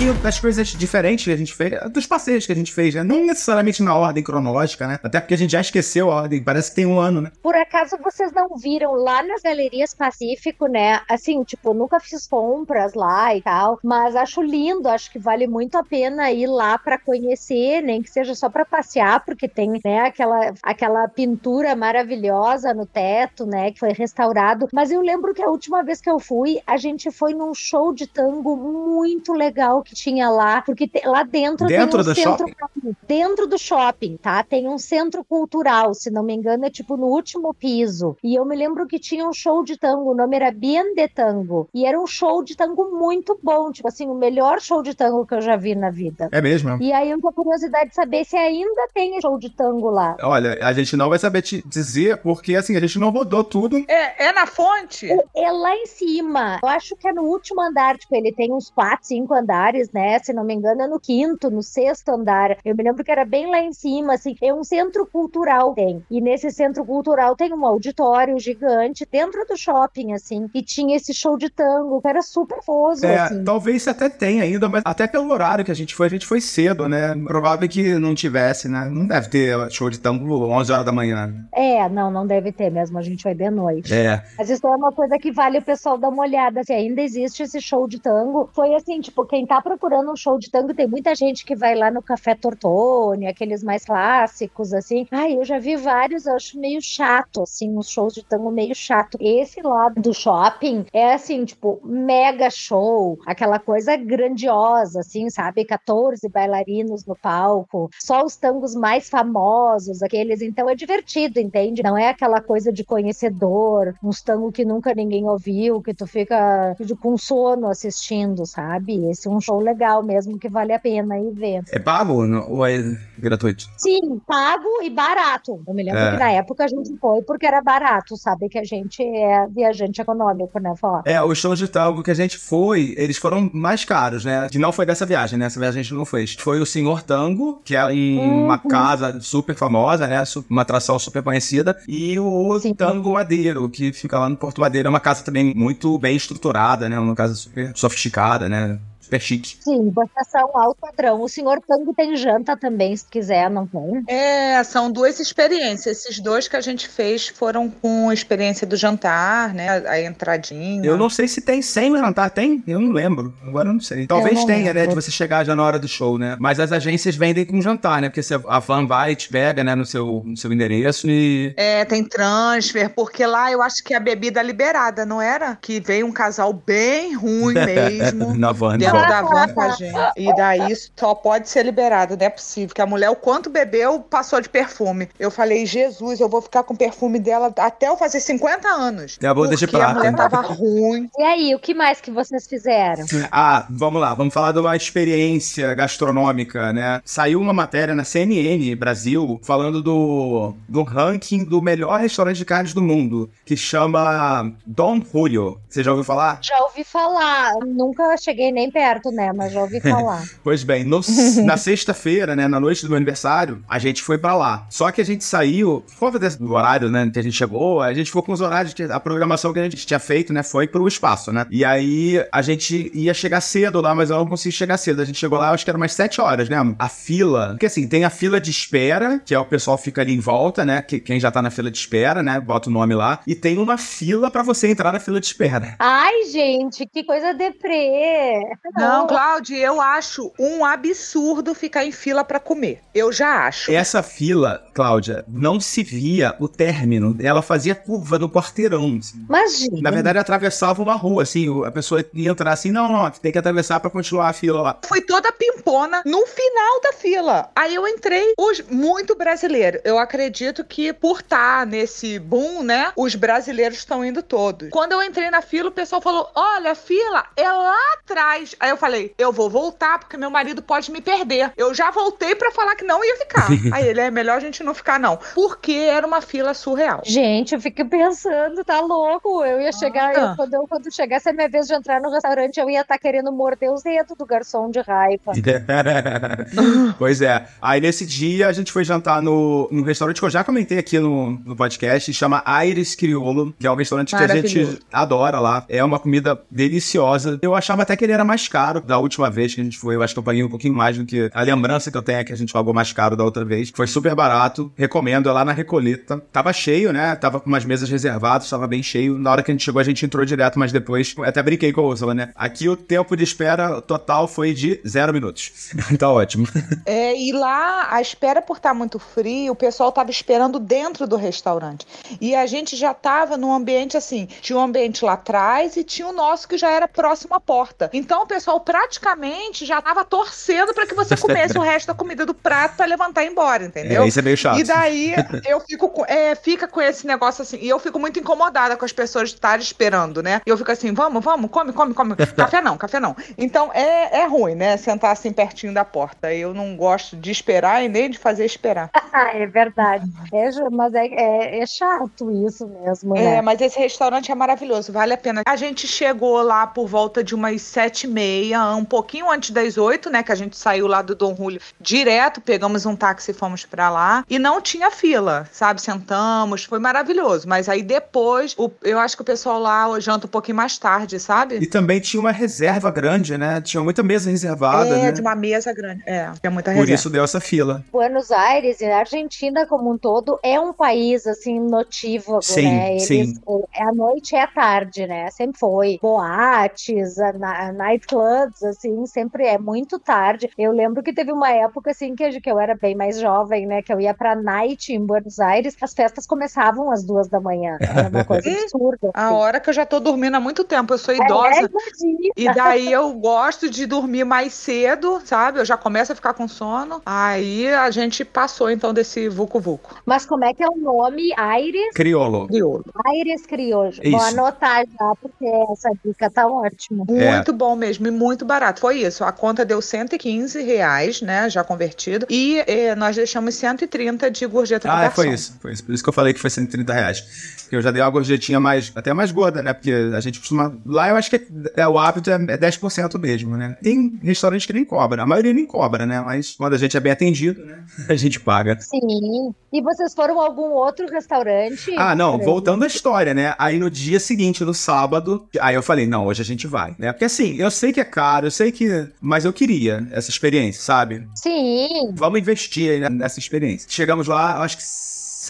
Pouquinho das coisas diferentes que a gente fez, dos passeios que a gente fez, né? Não necessariamente na ordem cronológica, né? Até porque a gente já esqueceu a ordem, parece que tem um ano, né? Por acaso vocês não viram lá nas galerias Pacífico, né? Assim, tipo, nunca fiz compras lá e tal, mas acho lindo, acho que vale muito a pena ir lá pra conhecer, nem que seja só pra passear, porque tem, né, aquela, aquela pintura maravilhosa no teto, né, que foi restaurado. Mas eu lembro que a última vez que eu fui, a gente foi num show de tango muito legal que tinha lá, porque te- lá dentro, Dentro tem um do centro shopping? dentro do shopping, tá? Tem um centro cultural, se não me engano, é tipo no último piso. E eu me lembro que tinha um show de tango, o nome era Bien de Tango. E era um show de tango muito bom, tipo assim, o melhor show de tango que eu já vi na vida. É mesmo? E aí eu tenho curiosidade de saber se ainda tem show de tango lá. Olha, a gente não vai saber te dizer, porque assim, a gente não rodou tudo. É, é na fonte? É lá em cima. Eu acho que é no último andar. Tipo, ele tem uns quatro, cinco andares, né? Se não me engano, é no quinto, no sexto andar. Eu me lembro que era bem lá em cima, assim. É um centro cultural, tem. E nesse centro cultural tem um auditório gigante dentro do shopping, assim. E tinha esse show de tango, que era super famoso, É, assim. talvez até tenha ainda, mas até pelo horário que a gente foi, a gente foi cedo, né? Provável que não tivesse, né? Não deve ter show de tango 11 horas da manhã. né? É, não, não deve ter mesmo. A gente vai de noite. É. Mas isso é uma coisa que vale o pessoal dar uma olhada. Se ainda existe esse show de tango, foi assim, tipo, quem tá procurando um show de tango, tem muita gente que vai lá no Café Tortone, aqueles mais clássicos, assim. Ai, eu já vi vários, eu acho meio chato, assim, uns shows de tango meio chato. Esse lado do shopping é assim, tipo, mega show, aquela coisa grandiosa, assim, sabe? 14 bailarinos no palco, só os tangos mais famosos, aqueles. Então é divertido, entende? Não é aquela coisa de conhecedor, uns tangos que nunca ninguém ouviu, que tu fica com sono assistindo, sabe? Esse é um show legal mesmo que vale a pena ir ver. É pago ou é gratuito? Sim, pago e barato. Eu me lembro É. que na época a gente foi porque era barato, sabe? Que a gente é viajante econômico, né, Fó? É, os shows de tango que a gente foi, eles foram mais caros, né? Que não foi dessa viagem, né? Essa viagem a gente não fez. Foi o Senhor Tango, que é em uma casa super famosa, né? Uma atração super conhecida. E o Sim. Tango Madeiro, que fica lá no Porto Madeiro. É uma casa também muito bem estruturada, né? Uma casa super sofisticada, né? Super chique. Sim, vocês são alto padrão. O senhor Tango tem janta também, se quiser, não tem? É, são duas experiências. Esses dois que a gente fez foram com experiência do jantar, né? A entradinha. Eu não sei se tem sem jantar, tem? Eu não lembro. Agora eu não sei. Talvez não tenha, né? lembro. De você chegar já na hora do show, né? Mas as agências vendem com jantar, né? Porque você, a van vai e te pega, né? No seu, no seu endereço e. É, tem transfer, porque lá eu acho que a bebida é liberada, não era? Que veio um casal bem ruim mesmo. na van. Dentro né? Da van com a gente. E daí só pode ser liberado, não é possível. Que a mulher, o quanto bebeu, passou de perfume. Eu falei, Jesus, eu vou ficar com o perfume dela até eu fazer 50 anos. É a boda de prata. a mulher tava ruim. E aí, o que mais que vocês fizeram? Ah, vamos lá, vamos falar de uma experiência gastronômica, né? Saiu uma matéria na CNN Brasil falando do, do ranking do melhor restaurante de carnes do mundo, que chama Don Julio. Você já ouviu falar? Já ouvi falar, nunca cheguei nem perto, né? Mas já ouvi falar. Pois bem, no- na sexta-feira, né, na noite do meu aniversário, a gente foi pra lá. Só que a gente saiu, por desse- do horário, né, que a gente chegou, a gente ficou com os horários, que a programação que a gente tinha feito, né, foi pro espaço, né. E aí a gente ia chegar cedo lá, mas eu não consegui chegar cedo. A gente chegou lá, acho que era umas sete horas, né. A fila, porque assim, tem a fila de espera, que é o pessoal fica ali em volta, né, que, quem já tá na fila de espera, né, bota o nome lá, e tem uma fila pra você entrar na fila de espera. Ai, gente, que coisa deprê. Não, Cláudia, eu acho um absurdo ficar em fila pra comer. Eu já acho. Essa fila, Cláudia, não se via o término. Ela fazia curva no quarteirão. assim. Imagina. Na verdade, atravessava uma rua, assim. A pessoa ia entrar assim, não, não, tem que atravessar pra continuar a fila lá. Fui toda pimpona no final da fila. Aí eu entrei, os, muito brasileiro. Eu acredito que por estar nesse boom, né, os brasileiros estão indo todos. Quando eu entrei na fila, o pessoal falou: Olha, a fila é lá atrás. Aí eu falei: Eu vou voltar porque meu marido pode me perder. Eu já voltei pra falar que não ia ficar. Aí ele é melhor a gente não ficar, não. Porque era uma fila surreal. Gente, eu fico pensando, tá louco? Eu ia chegar, Ah. eu- quando, eu, quando chegasse a minha vez de entrar no restaurante, eu ia estar querendo morder os dedos do garçom de raiva. pois é. Aí nesse dia a gente foi jantar no, no restaurante que eu já comentei aqui no, no podcast, chama Aires Criolo, que é um restaurante que a gente adora lá. É uma comida deliciosa. Eu achava até que ele era mais caro da última vez que a gente foi. Eu acho que eu paguei um pouquinho mais do que a lembrança que eu tenho é que a gente pagou mais caro da outra vez. Foi super barato. Recomendo, é lá na Recoleta. Tava cheio, né? Tava com umas mesas reservadas, tava bem cheio. Na hora que a gente chegou, a gente entrou direto, mas depois até brinquei com a Ursula, né? Aqui o tempo de espera total foi de zero minutos. tá ótimo. É, e lá, a espera por estar muito frio, o pessoal tava esperando dentro do restaurante. E a gente já tava num ambiente assim, tinha um ambiente lá atrás e tinha o nosso que já era próximo à porta. Então o pessoal praticamente já tava torcendo para que você comesse o resto da comida do prato para levantar e ir embora, entendeu? É, isso é meio chato. E daí eu fico com, é, fica com esse negócio assim, e eu fico muito incomodada com as pessoas estarem esperando, né? E eu fico assim, vamos, vamos, come, come, come. Café não, café não. Então é, é ruim, né? Sentar assim pertinho da porta. Eu não gosto de esperar e nem de fazer esperar. Ah, é verdade. É, mas é, é, é chato isso mesmo, É, né? mas esse restaurante é maravilhoso, vale a pena. A gente chegou lá por volta de umas sete e meia, um pouquinho antes das oito, né? Que a gente saiu lá do Dom Julio direto, pegamos um táxi e fomos pra lá. E não tinha fila, sabe? Sentamos, foi maravilhoso. Mas aí depois, o- eu acho que o pessoal lá janta um pouquinho mais tarde, sabe? E também tinha uma reserva grande, né? Tinha muita mesa reservada, é, né? de uma mesa grande. É, tinha muita Por reserva. isso deu essa fila. Buenos Aires e a Argentina como um todo é um país assim notívago, Sim, né? Eles, sim. é a noite é a tarde, né? Sempre foi boates, a, na- nightclubs, assim, sempre é muito tarde. Eu lembro que teve uma época assim que, eu era bem mais jovem, né? Que eu ia pra night em Buenos Aires, as festas começavam às duas da manhã. Era uma coisa absurda. A assim. hora que eu já tô dormindo há muito tempo, eu sou É, idosa. imagina. E daí eu gosto de dormir mais cedo, sabe? Eu já começo a ficar com sono. Aí a gente passou então desse Vucu Vucu. Mas como é que é o nome? Aires? Criolo. Crioulo. Aires Criollo. Isso. Vou anotar já, porque essa dica tá ótima. É. Muito bom mesmo e muito barato. Foi isso. A conta deu 115 reais, né? Já convertido. E eh, nós deixamos 130 de gorjeta Ah, garçom. foi isso, foi isso. Por isso que eu falei que foi 130 reais. Porque eu já dei uma gorjetinha mais, até mais gorda, né? Porque a gente costuma. Lá eu acho que é, o hábito é, é 10% mesmo, né? Tem restaurante que nem cobra. A maioria nem cobra, né? Mas quando a gente é bem atendido, né? A gente paga. Sim. E vocês foram a algum outro restaurante? Ah, não, Peraí. voltando à história, né? Aí no dia seguinte, no sábado, aí eu falei, não, hoje a gente vai, né? Porque assim, eu sei que que é caro, eu sei que. Mas eu queria essa experiência, sabe? Sim. Vamos investir aí nessa experiência. Chegamos lá, acho que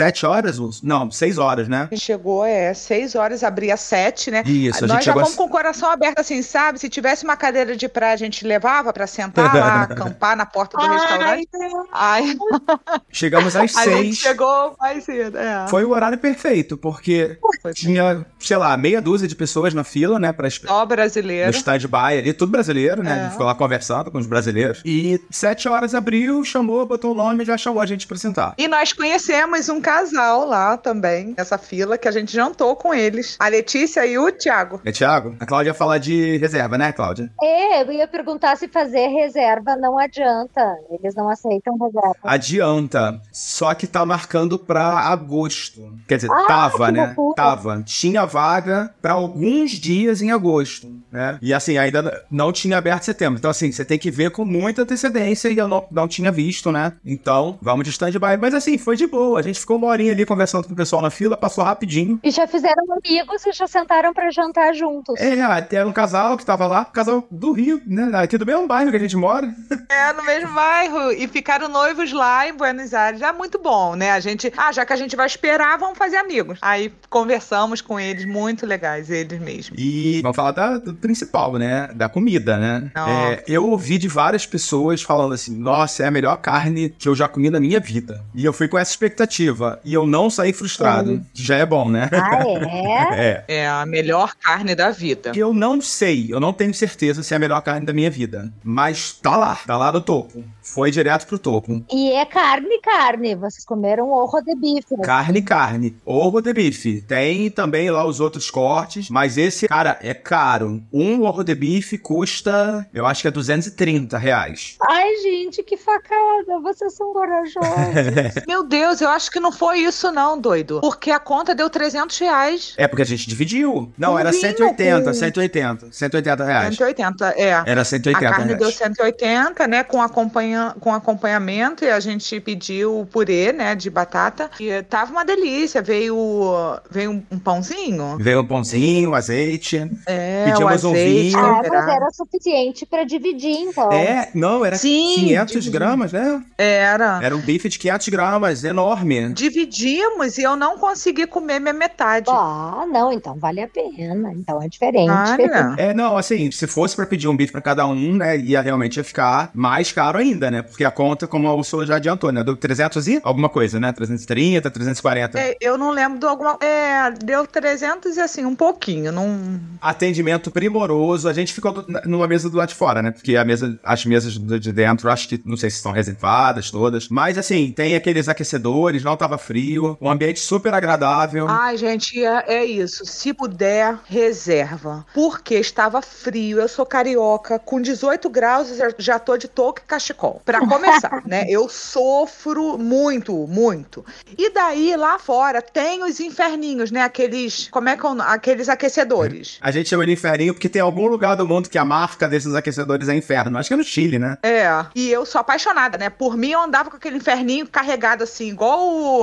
sete horas? Não, seis horas, né? A gente chegou, é, seis horas, abria sete, né? Isso, a Nós gente já vamos com o coração aberto, assim, sabe? Se tivesse uma cadeira de praia, a gente levava pra sentar lá, acampar na porta do restaurante. Ai, Chegamos às a gente seis. chegou mais cedo, é. Foi o horário perfeito, porque Foi tinha, sei lá, meia dúzia de pessoas na fila, né? Pra. Só No brasileiro. stand-by ali, tudo brasileiro, né? É. A gente foi lá conversando com os brasileiros. E sete horas abriu, chamou, botou o nome e já chamou a gente pra sentar. E nós conhecemos um casal lá também, nessa fila, que a gente jantou com eles. A Letícia e o Thiago. É, Thiago? A Cláudia ia falar de reserva, né, Cláudia? É, eu ia perguntar se fazer reserva não adianta. Eles não aceitam reserva. Adianta. Só que tá marcando pra agosto. Quer dizer, Ah, tava, que né? loucura. Tava. Tinha vaga pra alguns dias em agosto, né? E assim, ainda não tinha aberto setembro. Então, assim, você tem que ver com muita antecedência e eu não, não tinha visto, né? Então, vamos de stand-by. Mas assim, foi de boa. A gente ficou uma horinha ali conversando com o pessoal na fila, passou rapidinho. E já fizeram amigos e já sentaram pra jantar juntos. É, era um casal que tava lá, casal do Rio, né? Aqui do mesmo bairro que a gente mora. É, no mesmo bairro. E ficaram noivos lá em Buenos Aires. É muito bom, né? A gente. Ah, já que a gente vai esperar, vamos fazer amigos. Aí conversamos com eles, muito legais, eles mesmos. E vamos falar da- do principal, né? Da comida, né? É, eu ouvi de várias pessoas falando assim: nossa, é a melhor carne que eu já comi na minha vida. E eu fui com essa expectativa. E eu não saí frustrado, já é bom, né? Ah, é? É. É a melhor carne da vida. Eu não sei, eu não tenho certeza se é a melhor carne da minha vida. Mas tá lá, tá lá no topo. Foi direto pro topo. E é carne, carne. Vocês comeram ojo de bife. né? Carne, carne. Ovo de bife. Tem também lá os outros cortes, mas esse, cara, é caro. Um ovo de bife custa, eu acho que é 230 reais. Ai, gente, que facada. Vocês são corajosos. Meu Deus, eu acho que não foi isso, não, doido. Porque a conta deu 300 reais. É porque a gente dividiu. Não, Um era vinho 180, com- 180. 180 reais. 180, é. Era A 180 carne reais. deu 180, né, com, acompanha, com acompanhamento, e a gente pediu o purê, né, de batata. E tava uma delícia, veio, veio um, um pãozinho. Veio um pãozinho, azeite. É, Pedimos o um azeite vinho. ah, mas era suficiente pra dividir, então. É, não, era Sim, 500 dividi. gramas, né? Era. Era um bife de 500 gramas, enorme. Dividimos e eu não consegui comer minha metade. Ah, não, então vale a pena. Então é diferente. Olha. É, não, assim, se fosse pra pedir um bife pra cada um, né, ia realmente ia ficar mais caro ainda, né? Porque a conta, como a Ursula já adiantou, né, deu 300 e alguma coisa, né? 330, 340. É, eu não lembro de alguma. É, deu 300 e assim, um pouquinho. Não. Atendimento primoroso. A gente ficou numa mesa do lado de fora, né? Porque a mesa, as mesas do- de dentro, acho que não sei se estão reservadas todas. Mas assim, tem aqueles aquecedores, não tava frio, um ambiente super agradável. Ai, gente, é, é isso. Se puder, reserva. Porque estava frio. Eu sou carioca. Com 18 graus, eu já tô de touca e cachecol. Pra começar, né? Eu sofro muito, muito. E daí, lá fora, tem os inferninhos, né? Aqueles. Como é que é o nome? Aqueles aquecedores. A gente chama de inferninho porque tem algum lugar do mundo que a marca desses aquecedores é inferno. Acho que é no Chile, né? É, e eu sou apaixonada, né? Por mim, eu andava com aquele inferninho carregado assim, igual o.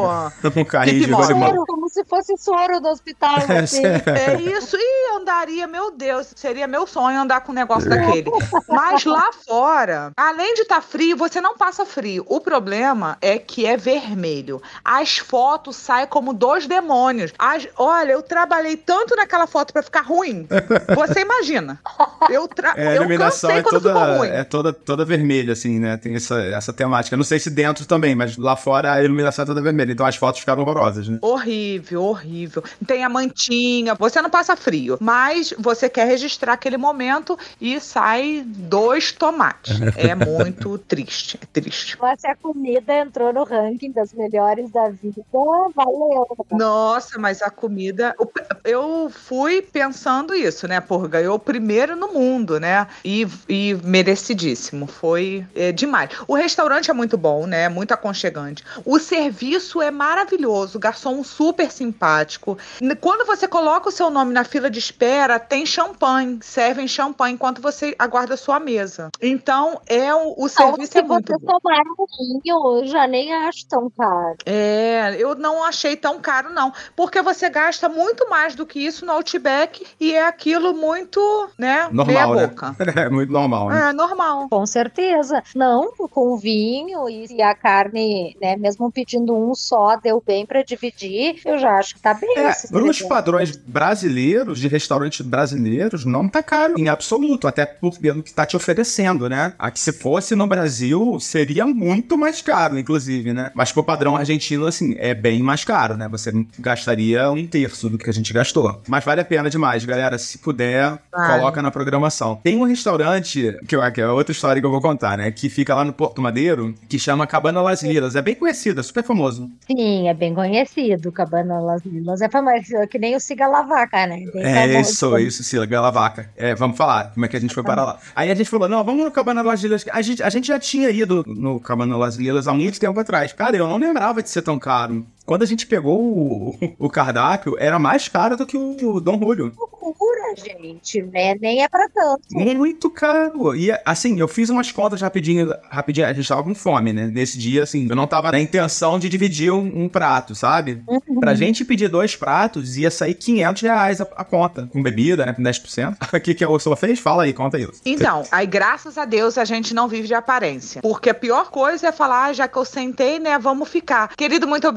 Um carrinho de rolimão. Como se fosse soro do hospital. assim. É isso, e andaria, meu Deus, seria meu sonho andar com um negócio daquele. Mas lá fora, além de estar frio, você não passa frio. O problema é que é vermelho. As fotos saem como dois demônios. As- olha, eu trabalhei tanto naquela foto pra ficar ruim. Você imagina. Eu, tra... É, a eu iluminação cansei é toda, ruim. é toda, toda vermelha, assim, né? Tem essa, essa temática. Não sei se dentro também, mas lá fora a iluminação é toda vermelha. Então as fotos ficaram horrorosas, né? Horrível, horrível. Tem a mantinha, você não passa frio, mas você quer registrar aquele momento e sai dois tomates. É muito triste, é triste. Mas se a comida entrou no ranking das melhores da vida, valeu. Nossa, mas a comida. Eu fui pensando isso, né? Por ganhou o primeiro no mundo, né? E, e merecidíssimo. Foi é, demais. O restaurante é muito bom, né? Muito aconchegante. O serviço é maravilhoso. Garçom super simpático. Quando você coloca o seu nome na fila de espera, tem champanhe. Servem champanhe enquanto você aguarda a sua mesa. Então, é o, o Então, serviço se é muito você bom. tomar um vinho, eu já nem acho tão caro. É, eu não achei tão caro, não. Porque você gasta muito mais do que isso no Outback e é aquilo muito, né, Normal, meia né? boca. É muito normal, né? É normal. Com certeza. Não, com vinho e a carne, né, mesmo pedindo um só, deu bem pra dividir, eu já acho que tá bem. É, esses para os 300. padrões brasileiros, de restaurantes brasileiros, não tá caro em absoluto, até por pelo que tá te oferecendo, né? Aqui se fosse no Brasil, seria muito mais caro, inclusive, né? Mas pro padrão argentino, assim, é bem mais caro, né? Você gastaria um terço do que a gente gastou. Mas vale a pena demais, galera. Se puder, Vale. coloca na programação. Tem um restaurante, que, que é outra história que eu vou contar, né? Que fica lá no Porto Madeiro, que chama Cabana Las Lilas. É bem conhecido, é super famoso. Sim, é bem conhecido. Cabana Las Lilas é famoso, que nem o Siga La Vaca, né? É isso, isso, Sila, Galavaca. É, vamos falar como é que a gente foi parar lá. Aí a gente falou, não, vamos no Cabana Las Lilas. A gente, a gente já tinha ido no Cabana Las Lilas há muito tempo atrás. Cara, eu não lembrava de ser tão caro. Quando a gente pegou o, o cardápio, era mais caro do que o Dom Julio. Loucura, gente, né? Nem é pra tanto. Muito caro. E assim, eu fiz umas contas rapidinho, rapidinho. A gente tava com fome, né? Nesse dia, assim, eu não tava na intenção de dividir um, um prato, sabe? Pra gente pedir dois pratos, ia sair 500 reais a, a conta. Com bebida, né? Com 10%. O que, que a Ursula fez? Fala aí, conta isso. Então, aí graças a Deus a gente não vive de aparência. Porque a pior coisa é falar, ah, já que eu sentei, né, vamos ficar. Querido, muito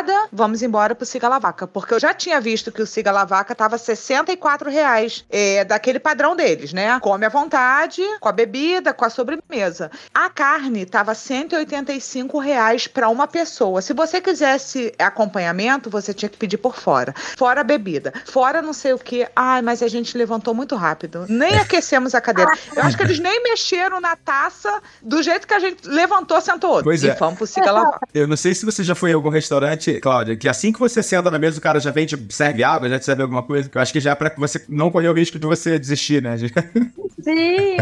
obrigada, vamos embora pro Siga Lavaca. Porque eu já tinha visto que o Siga Lavaca tava 64 reais, é, daquele padrão deles, né? Come à vontade, com a bebida, com a sobremesa. A carne tava 185 reais pra uma pessoa. Se você quisesse acompanhamento, você tinha que pedir por fora. Fora a bebida. Fora não sei o que. Ai, mas a gente levantou muito rápido. Nem aquecemos a cadeira. Eu acho que eles nem mexeram na taça do jeito que a gente levantou, sentou outro. Pois e é. vamos pro Siga Lavar. Eu não sei se você já foi em algum restaurante, Cláudia, que assim que você senta na mesa, o cara já vem, te serve água, já te serve alguma coisa. que Eu acho que já é pra você não correr o risco de você desistir, né? Sim,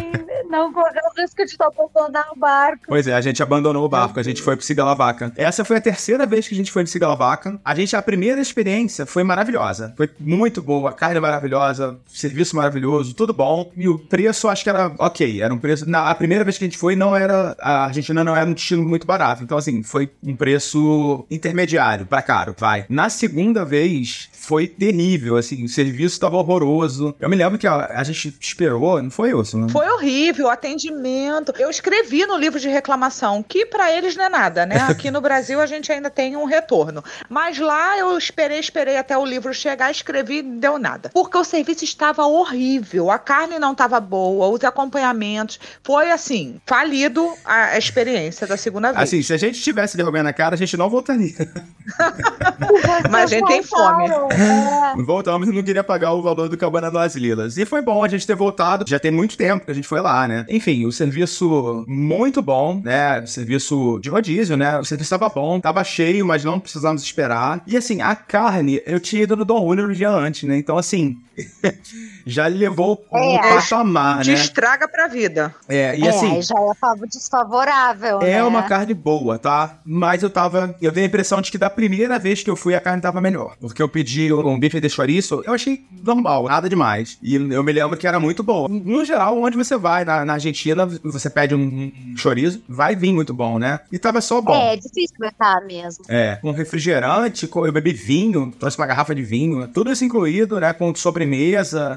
não correu o risco de abandonar o barco. Pois é, a gente abandonou o barco, a gente foi pro Cigalavaca. Essa foi a terceira vez que a gente foi no Cigalavaca. A gente, a primeira experiência foi maravilhosa. Foi muito boa, carne maravilhosa, serviço maravilhoso, tudo bom. E o preço, acho que era ok. Era um preço. Na, a primeira vez que a gente foi, não era. A Argentina não era um destino muito barato. Então, assim, foi um preço intermediário pra caro, vai. Na segunda vez, foi terrível, assim, o serviço tava horroroso. Eu me lembro que a, a gente esperou, não foi isso, né? Foi horrível, o atendimento. Eu escrevi no livro de reclamação que pra eles não é nada, né? Aqui no Brasil a gente ainda tem um retorno. Mas lá eu esperei, esperei até o livro chegar, escrevi e não deu nada. Porque o serviço estava horrível, a carne não estava boa, os acompanhamentos. Foi assim, falido a a experiência da segunda vez. Assim, se a gente tivesse vergonha na cara, a gente não voltaria. Mas a gente tem fome. Voltamos e não queria pagar o valor do Cabana das Lilas. E foi bom a gente ter voltado. Já tem muito tempo que a gente foi lá, né? Enfim, o serviço muito bom, né? Serviço de rodízio, né? O serviço tava bom, tava cheio, mas não precisamos esperar. E assim, a carne, eu tinha ido no Dom Julio no dia antes, né? Então, assim, já levou um É. patamar, Te né? estraga pra vida. É, e é, assim. já é fav- desfavorável, É né? uma carne boa, tá? Mas eu tava. Eu tenho a impressão de que da primeira vez que eu fui, a carne tava melhor. Porque eu pedi um bife de chouriço, eu achei normal, nada demais. E eu me lembro que era muito bom. No geral, onde você vai, na, na Argentina, você pede um, chouriço, vai vir muito bom, né? E tava só bom. É, difícil aguentar mesmo. É, com refrigerante, com- eu bebi vinho, trouxe uma garrafa de vinho, tudo isso incluído, né, com sobremesa,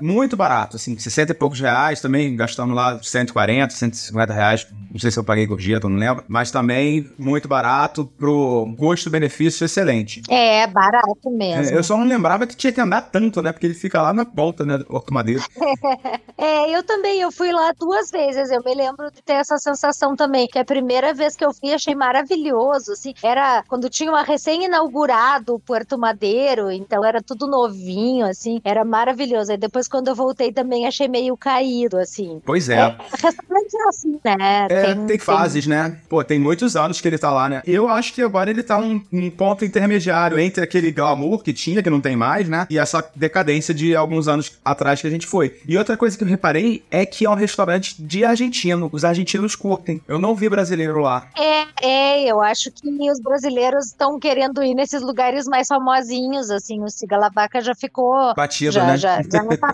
muito barato, assim, 60 e poucos reais, também gastamos lá 140, 150 reais, não sei se eu paguei gorjeta, não lembro, mas também muito barato, pro gosto-benefício excelente. É, barato mesmo. É, eu só não lembrava que tinha que andar tanto, né, porque ele fica lá na volta, né, do Horto Madeiro. É, eu também, eu fui lá duas vezes, eu me lembro de ter essa sensação também, que a primeira vez que eu fui achei maravilhoso, assim, era quando tinha uma recém-inaugurado o Puerto Madeiro, então era tudo novinho, assim, era maravilhoso, aí depois quando eu voltei também achei meio caído, assim. Pois é. Restaurante é assim, né? É, tem, fases, né? Pô, tem muitos anos que ele tá lá, né? Eu acho que agora ele tá num, num ponto intermediário entre aquele glamour que tinha, que não tem mais, né? E essa decadência de alguns anos atrás que a gente foi. E outra coisa que eu reparei é que é um restaurante de argentino. Os argentinos curtem. Eu não vi brasileiro lá. É, é, eu acho que os brasileiros estão querendo ir nesses lugares mais famosinhos, assim, o Sigalavaca já ficou Batido, já, né? Já, já não tá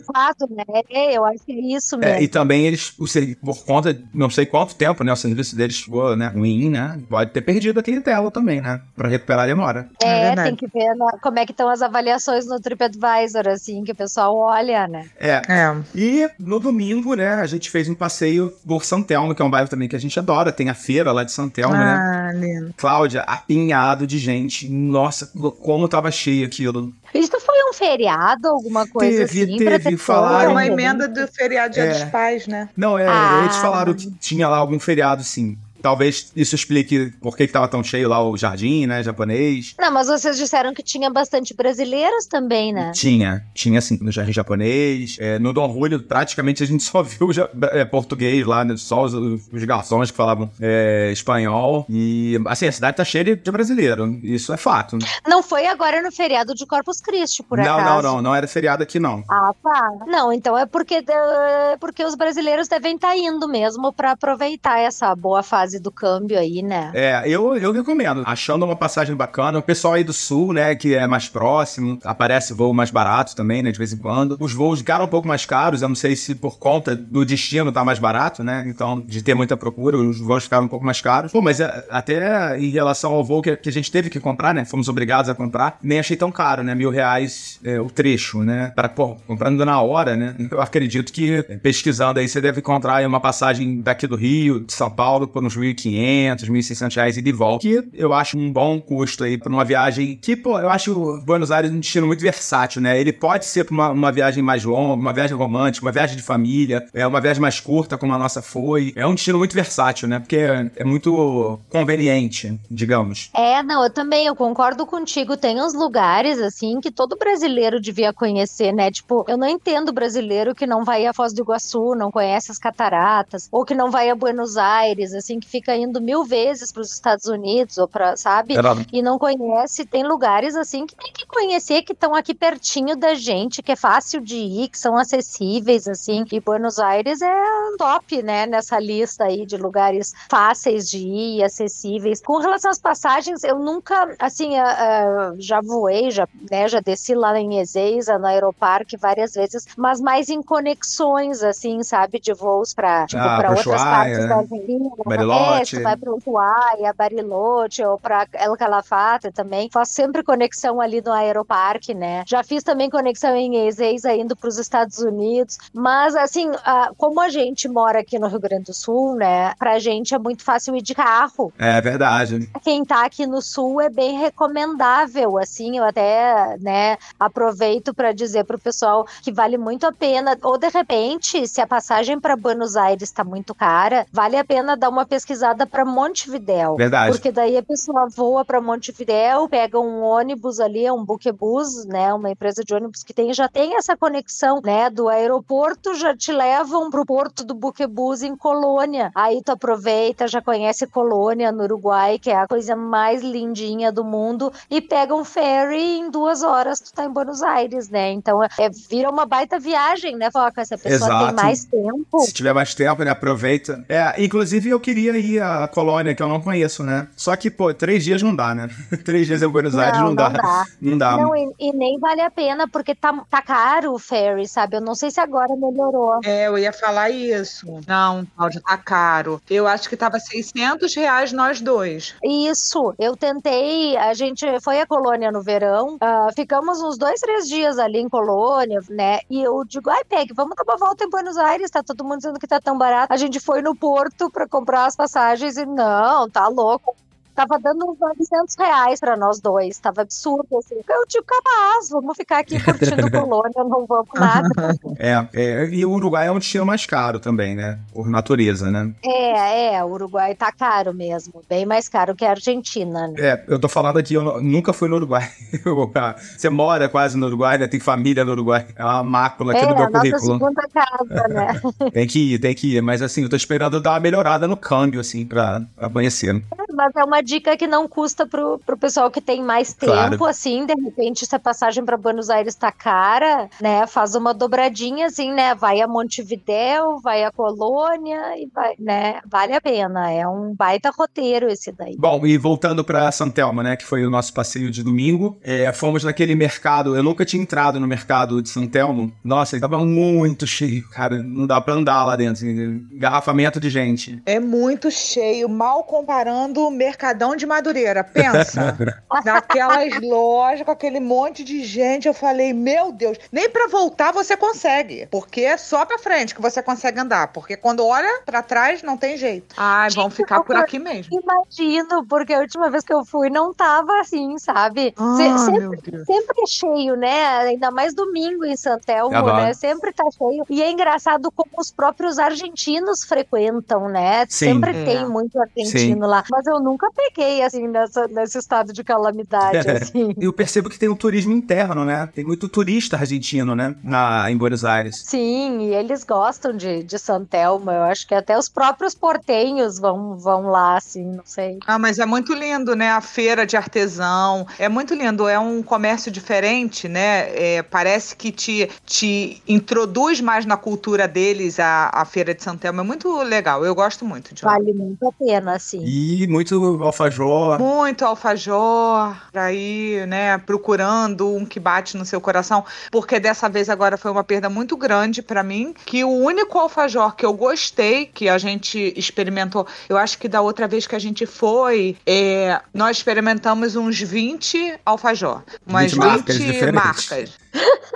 né? Eu acho que é isso mesmo. É, e também eles, por conta, de não sei quanto tempo, né? O serviço deles ficou né, ruim, né? Pode ter perdido a clientela também, né? Pra recuperar demora. É É, tem que ver na- como é que estão as avaliações no TripAdvisor, assim, que o pessoal olha, né? É. É. E no domingo, né, a gente fez um passeio por São Telmo, que é um bairro também que a gente adora. Tem a feira lá de São Telmo, né? Ah, lindo. Cláudia, apinhado de gente. Nossa, como tava cheio aquilo. Isso um feriado, alguma coisa Teve, assim? teve, ter falaram. É uma emenda do feriado Dia É. dos Pais, né? Não, é, Ah. eles falaram que tinha lá algum feriado, sim. Talvez isso explique por que, que tava tão cheio lá o jardim, né, japonês. Não, mas vocês disseram que tinha bastante brasileiros também, né? Tinha, tinha sim, no jardim japonês. É, no Dom Julio, praticamente a gente só viu ja- é, português lá, né, só os, os garçons que falavam é, espanhol. E, assim, a cidade tá cheia de, de brasileiro, isso é fato. Não foi agora no feriado de Corpus Christi, por não, acaso? não, não, não era feriado aqui, não. Ah, tá. Não, então é porque, é porque os brasileiros devem estar indo mesmo pra aproveitar essa boa fase do câmbio aí, né? É, eu, eu recomendo. Achando uma passagem bacana, o pessoal aí do sul, né, que é mais próximo, aparece voo mais barato também, né, de vez em quando. Os voos ficaram um pouco mais caros, eu não sei se por conta do destino tá mais barato, né, então de ter muita procura, os voos ficaram um pouco mais caros. Pô, mas é, até em relação ao voo que, que a gente teve que comprar, né, fomos obrigados a comprar, nem achei tão caro, né, mil reais é, o trecho, né, para, pô, comprando na hora, né, eu acredito que é, pesquisando aí você deve encontrar aí uma passagem daqui do Rio, de São Paulo, por uns 1.500, 1.600 reais e de volta. Que eu acho um bom custo aí pra uma viagem que, pô, eu acho Buenos Aires um destino muito versátil, né? Ele pode ser pra uma, uma viagem mais longa, uma viagem romântica, uma viagem de família, é uma viagem mais curta, como a nossa foi. É um destino muito versátil, né? Porque é, é muito conveniente, digamos. É, não, eu também, eu concordo contigo. Tem uns lugares, assim, que todo brasileiro devia conhecer, né? Tipo, eu não entendo brasileiro que não vai a Foz do Iguaçu, não conhece as cataratas, ou que não vai a Buenos Aires, assim, fica indo mil vezes para os Estados Unidos, ou pra, sabe? Era- E não conhece. Tem lugares, assim, que tem que conhecer, que estão aqui pertinho da gente, que é fácil de ir, que são acessíveis, assim. E Buenos Aires é top, né, nessa lista aí de lugares fáceis de ir, acessíveis. Com relação às passagens, eu nunca, assim, ah, ah, já voei, já, né, já desci lá em Ezeiza, no Aeroparque várias vezes, mas mais em conexões, assim, sabe, de voos para tipo, Ah, pra outras partes da Argentina. É, tu vai para Ushuaia, Bariloche, ou para El Calafate também. Faço sempre conexão ali no Aeroparque, né? Já fiz também conexão em Ezeiza indo para os Estados Unidos, mas assim, como a gente mora aqui no Rio Grande do Sul, né, pra gente é muito fácil ir de carro. É verdade. Quem tá aqui no sul é bem recomendável, assim, eu até, né, aproveito para dizer pro pessoal que vale muito a pena, ou de repente, se a passagem para Buenos Aires tá muito cara, vale a pena dar uma pesquisada para Montevidéu. Verdade. Porque daí a pessoa voa para Montevidéu, pega um ônibus ali, um buquebus, né, uma empresa de ônibus que tem já tem essa conexão, né, do aeroporto já te levam pro porto do buquebus em Colônia. Aí tu aproveita, já conhece Colônia no Uruguai, que é a coisa mais lindinha do mundo, e pega um ferry e em duas horas tu tá em Buenos Aires, né? Então é, vira uma baita viagem, né, Foca? Se a pessoa Exato. tem mais tempo. Se tiver mais tempo, né? Aproveita. É, inclusive eu queria ir à colônia, que eu não conheço, né? Só que, pô, três dias não dá, né? três dias em Buenos Aires não, Não, dá. não dá. Não dá. Não, e, e nem vale a pena, porque tá, tá caro o ferry, sabe? Eu não sei se agora melhorou. É, eu ia falar isso. Não, Cláudia, tá caro. Eu acho que tava 600 reais nós dois. Isso, eu tentei, a gente foi à colônia no verão, ah, ficamos uns dois, três dias ali em colônia, né? E eu digo, ai, Peg, vamos dar uma volta em Buenos Aires, tá todo mundo dizendo que tá tão barato. A gente foi no porto pra comprar as passagens e não, tá louco. Tava dando uns 900 reais pra nós dois, tava absurdo, assim. Eu digo, capaz, vamos ficar aqui curtindo colônia, não vamos nada. É, é, e o Uruguai é um destino mais caro também, né? Por natureza, né? É, é, o Uruguai tá caro mesmo, bem mais caro que a Argentina, né? É, eu tô falando aqui, eu nu- nunca fui no Uruguai. Você mora quase no Uruguai, né? Tem família no Uruguai. É uma mácula aqui É, do meu a nossa currículo. segunda casa, né? Tem que ir, tem que ir. Mas assim, eu tô esperando dar uma melhorada no câmbio, assim, pra, pra conhecer. Mas é uma dica que não custa pro, pro pessoal que tem mais tempo, Claro. assim, de repente, se a passagem para Buenos Aires tá cara, né? Faz uma dobradinha, assim, né? Vai a Montevidéu, vai a Colônia e vai, né? Vale a pena. É um baita roteiro esse daí. Bom, e voltando pra Santelmo, né, que foi o nosso passeio de domingo, é, fomos naquele mercado, eu nunca tinha entrado no mercado de Santelmo, nossa, ele tava muito cheio, cara, não dá pra andar lá dentro, assim, engarrafamento de gente. É muito cheio, mal comparando o Mercadão de Madureira. Pensa. Naquelas lojas com aquele monte de gente, eu falei, meu Deus, nem pra voltar você consegue, porque é só pra frente que você consegue andar, porque quando olha pra trás não tem jeito. Ai, vamos ficar por aqui mesmo. Imagino, porque a última vez que eu fui não tava assim, sabe? Se- Ah, sempre, meu Deus. sempre é cheio, né? Ainda mais domingo em Santelmo, né? Sempre tá cheio. E é engraçado como os próprios argentinos frequentam, né? Sim. Sempre É. tem muito argentino lá. Mas eu nunca peguei, assim, nessa, nesse estado de calamidade, assim. Eu percebo que tem um turismo interno, né, tem muito turista argentino, né, na, em Buenos Aires. Sim, e eles gostam de, de Santelmo. Eu acho que até os próprios portenhos vão, vão lá, assim, não sei. Ah, mas é muito lindo, né? A feira de artesão. É muito lindo. É um comércio diferente, né? É, parece que te, te introduz mais na cultura deles a, a feira de Santelmo. É muito legal. Eu gosto muito de lá. Vale muito a pena, assim. E muito alfajor. Muito alfajor, aí, né, procurando um que bate no seu coração, porque dessa vez agora foi uma perda muito grande pra mim, que o único alfajor que eu gostei, que a gente experimentou, eu acho que da outra vez que a gente foi, é, nós experimentamos uns 20 alfajor, umas 20 marcas 20 diferentes. marcas.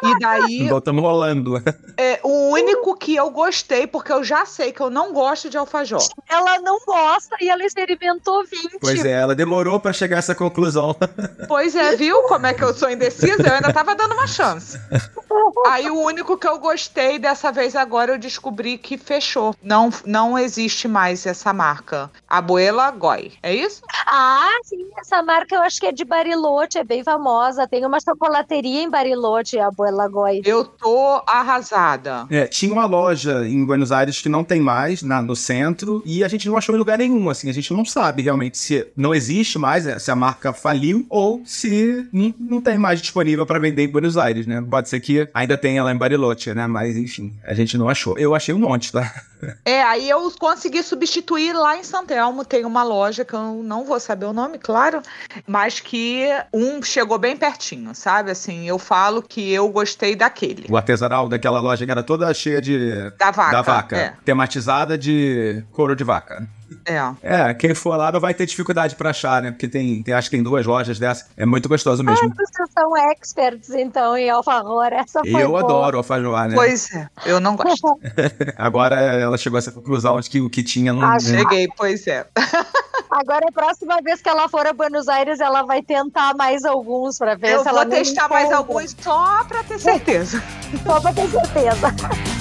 E daí, Voltamos rolando. é, o único que eu gostei, porque eu já sei que eu não gosto de alfajor. Ela não gosta e ela experimentou 20. Pois é, ela demorou pra chegar a essa conclusão. Pois é, viu como é que eu sou indecisa? Eu ainda tava dando uma chance. Aí o único que eu gostei dessa vez agora eu descobri que fechou. Não, não existe mais essa marca. Abuela Goi. É isso? Ah, sim, essa marca eu acho que é de Bariloche, é bem famosa. Tem uma chocolateria em Bariloche, a Abuela Goi. Eu tô arrasada. É, tinha uma loja em Buenos Aires que não tem mais, na, no centro, e a gente não achou em lugar nenhum, assim, a gente não sabe realmente se não existe mais, é, se a marca faliu, ou se não, não tem mais disponível pra vender em Buenos Aires, né? Pode ser que ainda tenha lá em Bariloche, né? Mas, enfim, a gente não achou. Eu achei um monte, tá? É, aí eu consegui substituir lá em Santelmo. Tem uma loja que eu não vou saber o nome, claro, mas que um chegou bem pertinho, sabe? Assim, eu falo que eu gostei daquele. O artesanal daquela loja que era toda cheia de... Da vaca. Da vaca, É. tematizada de couro de vaca. É. É, quem for lá não vai ter dificuldade pra achar, né? Porque tem, tem acho que tem duas lojas dessas. É muito gostoso mesmo. Vocês são experts, então, em alfajor. Essa foi Eu boa. adoro alfajor, né? Pois é, eu não gosto. Agora ela chegou a essa conclusão de que o que tinha não. Ah, Cheguei, pois é. Agora, a próxima vez que ela for a Buenos Aires, ela vai tentar mais alguns pra ver Eu se ela vou não testar mais alguns só pra ter certeza. Só pra ter certeza.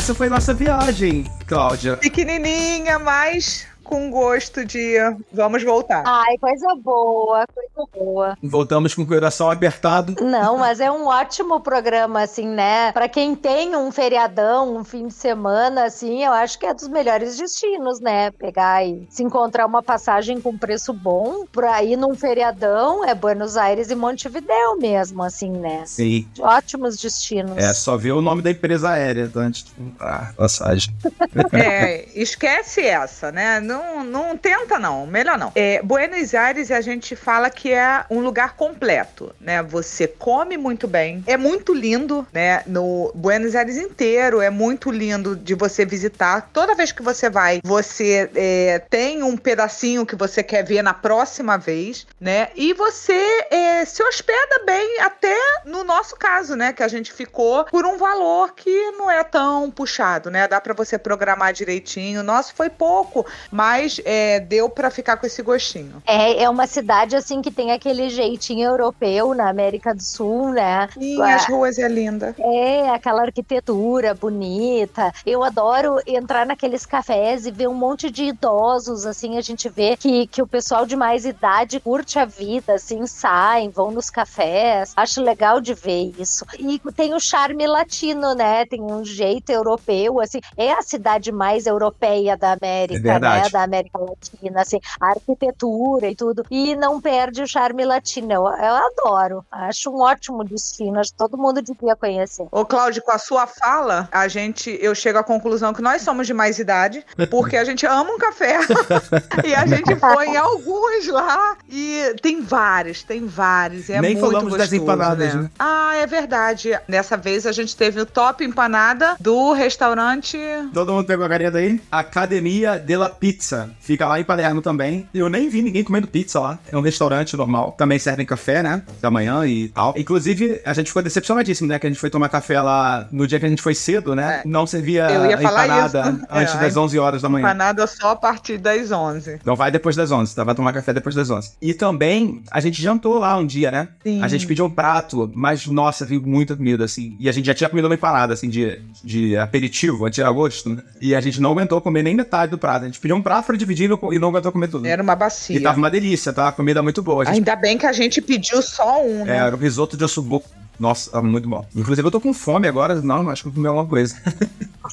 Essa foi nossa viagem, Cláudia. Pequenininha, mas com gosto de vamos voltar. Ai, coisa boa, coisa boa. Voltamos com o coração apertado. Não, mas é um ótimo programa, assim, né? Pra quem tem um feriadão, um fim de semana, assim, eu acho que é dos melhores destinos, né? Pegar e se encontrar uma passagem com preço bom pra ir num feriadão é Buenos Aires e Montevidéu mesmo, assim, né? Sim. Ótimos destinos. É, só ver o nome da empresa aérea antes de comprar a passagem. É, esquece essa, né? Não, não tenta, não. Melhor não. É, Buenos Aires, a gente fala que é um lugar completo, né? Você come muito bem, é muito lindo, né? No Buenos Aires inteiro é muito lindo de você visitar. Toda vez que você vai, você é, tem um pedacinho que você quer ver na próxima vez, né? E você é, se hospeda bem, até no nosso caso, né? Que a gente ficou por um valor que não é tão puxado, né? Dá pra você programar direitinho. Nosso foi pouco, mas é, deu pra ficar com esse gostinho. É, é uma cidade assim que tem aquele jeitinho europeu na América do Sul, né? Sim, as ruas é linda. É, aquela arquitetura bonita. Eu adoro entrar naqueles cafés e ver um monte de idosos, assim, a gente vê que, que o pessoal de mais idade curte a vida, assim, saem, vão nos cafés. Acho legal de ver isso. E tem o charme latino, né? Tem um jeito europeu, assim. É a cidade mais europeia da América, É verdade. né? Da América Latina, assim. A arquitetura e tudo. E não perde o charme latino. Eu, eu adoro. Acho um ótimo destino. Acho que todo mundo devia conhecer. Ô, Cláudio, com a sua fala, a gente, eu chego à conclusão que nós somos de mais idade, porque a gente ama um café. e a gente foi em alguns lá e tem vários, tem vários. É Nem muito falamos das gostoso, empanadas, né? Ah, é verdade. Dessa vez a gente teve o top empanada do restaurante. Todo mundo pegou a caneta aí? Academia de la Pizza. Fica lá em Palermo também. Eu nem vi ninguém comendo pizza lá. É um restaurante normal. Também servem café, né? Da manhã e tal. Inclusive, a gente ficou decepcionadíssimo, né? Que a gente foi tomar café lá no dia que a gente foi cedo, né? É. Não servia empanada antes É, das 11 horas da manhã. Empanada só a partir das 11. Então vai depois das 11, tá? Vai tomar café depois das 11. E também, a gente jantou lá um dia, né? Sim. A gente pediu um prato, mas nossa, viu muita comida, assim. E a gente já tinha comido uma empanada, assim, de, de aperitivo, antes de agosto, né? E a gente não aguentou comer nem metade do prato. A gente pediu um prato pra dividir e não- e aguentou comer tudo. Era uma E bacia. tava uma delícia, tá? A comida muito boa. Gente, Ainda bem que a gente pediu só um, é, né? era o risoto de ossobuco. Nossa, tava muito bom. Inclusive, eu tô com fome agora. Não, acho que eu comi alguma coisa.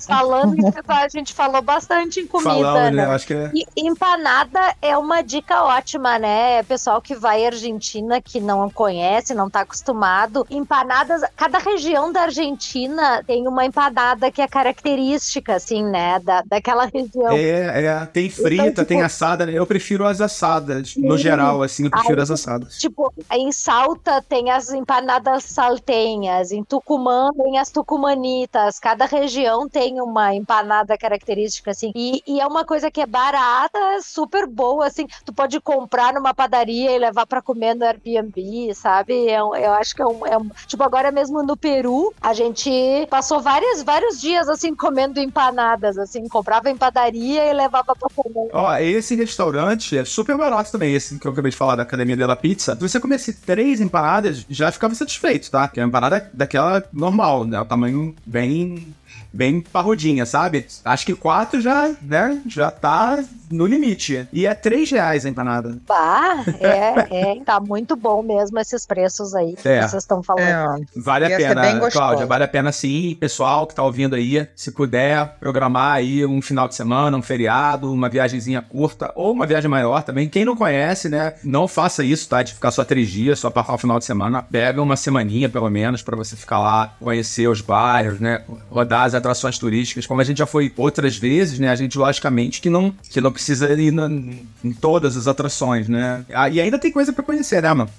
Falando que a gente falou bastante em comida, Falando, né? né? Acho que é... E empanada é uma dica ótima, né? Pessoal que vai à Argentina, que não conhece, não tá acostumado. Empanadas, cada região da Argentina tem uma empanada que é característica, assim, né? Da, daquela região. É, é, tem frita, Então, tem tipo- assada. né? Eu prefiro as assadas. No Sim. geral, assim, eu prefiro Ai, as assadas. Tipo, em Salta tem as empanadas saltenhas, em Tucumã tem as tucumanitas. Cada região tem uma empanada característica, assim. E, e é uma coisa que é barata, super boa, assim. Tu pode comprar numa padaria e levar pra comer no Airbnb, sabe? É um- eu acho que é um, é um- Tipo, agora mesmo no Peru, a gente passou vários, vários dias, assim, comendo empanadas, assim. Comprava em padaria e levava pra comer. Ó, esse restaurante é super barato também, esse que eu acabei de falar da Academia della Pizza. Se você comesse três empanadas, já ficava satisfeito, tá? Que é uma empanada daquela normal, né? O tamanho bem, bem parrudinha, sabe? Acho que quatro já, né? Já tá no limite. E é três reais a empanada. Bah, é, é, tá muito bom mesmo esses preços aí que É. vocês estão falando. É, Vale a pena. Cláudia, vale a pena sim. Pessoal que tá ouvindo aí, se puder programar aí um final de semana, um feriado, uma viagemzinha curta ou uma viagem maior também. Quem não conhece, né, não faça isso, tá? De ficar só três dias, só passar o final de semana. Pega uma semaninha, pelo menos, pra você ficar lá, conhecer os bairros, né? Rodar as atrações turísticas. Como a gente já foi outras vezes, né? A gente, logicamente, que não, que não precisa ir na- em todas as atrações, né? Ah, e ainda tem coisa pra conhecer, né, mano?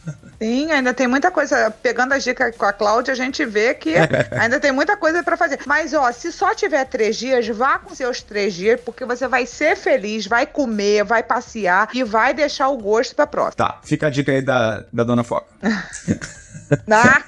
Sim, ainda tem muita coisa. Pegando as dicas com a Cláudia, a gente vê que ainda tem muita coisa pra fazer. Mas, ó, se só tiver três dias, vá com seus três dias, porque você vai ser feliz, vai comer, vai passear e vai deixar o gosto pra próxima. Tá, fica a dica aí da, da Dona Foca. Tá?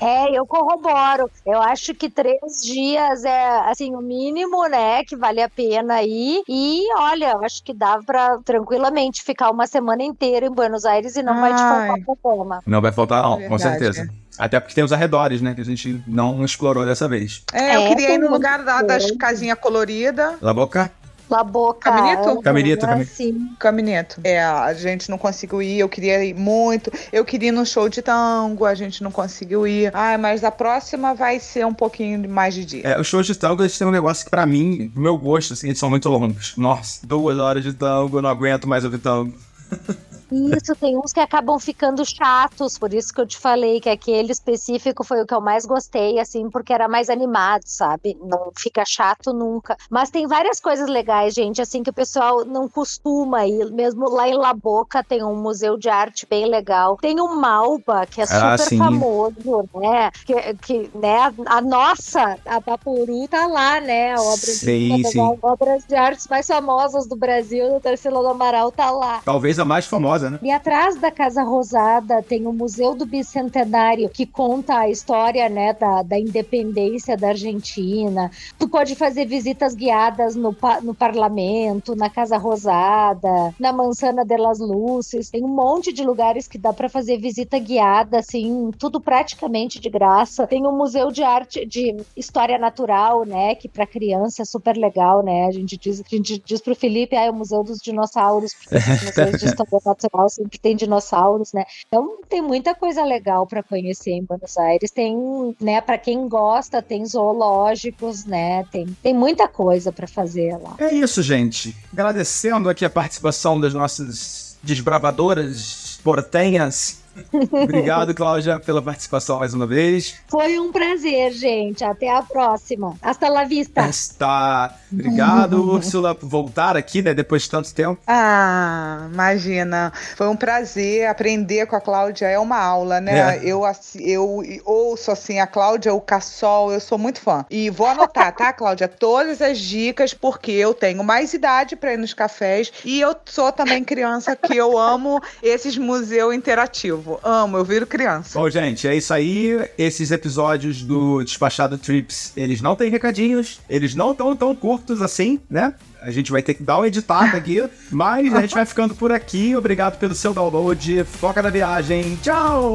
É, eu corroboro. Eu acho que três dias é, assim, o mínimo, né, que vale a pena ir. E, olha, eu acho que dá pra tranquilamente ficar uma semana inteira em Buenos Aires e não vai te faltar Ai. problema. Não vai faltar, não, com Verdade. certeza. Até porque tem os arredores, né? Que a gente não explorou dessa vez. É, eu É, queria ir no lugar da- das casinhas coloridas. La boca? La boca. Caminito? Caminito, né, caminito. Sim. Caminito. É, a gente não conseguiu ir, eu queria ir muito. Eu queria ir no show de tango, a gente não conseguiu ir. Ai, mas a próxima vai ser um pouquinho mais de dia. É, os shows de tango, eles têm um negócio que pra mim, pro meu gosto, assim, eles são muito longos. Nossa, duas horas de tango, eu não aguento mais ouvir tango. Isso, tem uns que acabam ficando chatos, por isso que eu te falei que aquele específico foi o que eu mais gostei, assim, porque era mais animado, sabe? Não fica chato nunca. Mas tem várias coisas legais, gente, assim, que o pessoal não costuma ir. Mesmo lá em La Boca tem um museu de arte bem legal. Tem o Malba, que é Ah, super sim. famoso, né? Que, que, né, a, nossa, a Vaporu tá lá, né? A obra de, sim. obras de artes mais famosas do Brasil, do Tarsila do Amaral tá lá. Talvez a mais famosa maravilhosa, né? E atrás da Casa Rosada tem o Museu do Bicentenário, que conta a história, né, da, da independência da Argentina. Tu pode fazer visitas guiadas no, no parlamento, na Casa Rosada, na Mansana de las Luces. Tem um monte de lugares que dá para fazer visita guiada, assim, tudo praticamente de graça. Tem o Museu de Arte, de História Natural, né, que para criança é super legal, né? A gente diz, a gente diz pro Felipe, ah, é o Museu dos Dinossauros, porque os museus de História Natural sempre tem dinossauros, né? Então tem muita coisa legal para conhecer em Buenos Aires. Tem, né, para quem gosta, tem zoológicos, né? Tem, tem muita coisa para fazer lá. É isso, gente. Agradecendo aqui a participação das nossas desbravadoras portenhas Obrigado, Cláudia, pela participação mais uma vez. Foi um prazer, gente. Até a próxima. Hasta la vista. Está. Obrigado, Úrsula, por voltar aqui, né, depois de tanto tempo. Ah, imagina. Foi um prazer aprender com a Cláudia. É uma aula, né? É. Eu, eu ouço, assim, a Cláudia, o Cassol, eu sou muito fã. E vou anotar, tá, Cláudia? Todas as dicas, porque eu tenho mais idade para ir nos cafés e eu sou também criança que eu amo esses museus interativos novo. Amo, eu viro criança. Bom, gente, é isso aí. Esses episódios do Despachado Trips, eles não têm recadinhos, eles não estão tão curtos assim, né? A gente vai ter que dar uma editada aqui, mas a gente vai ficando por aqui. Obrigado pelo seu download. Foca na viagem. Tchau!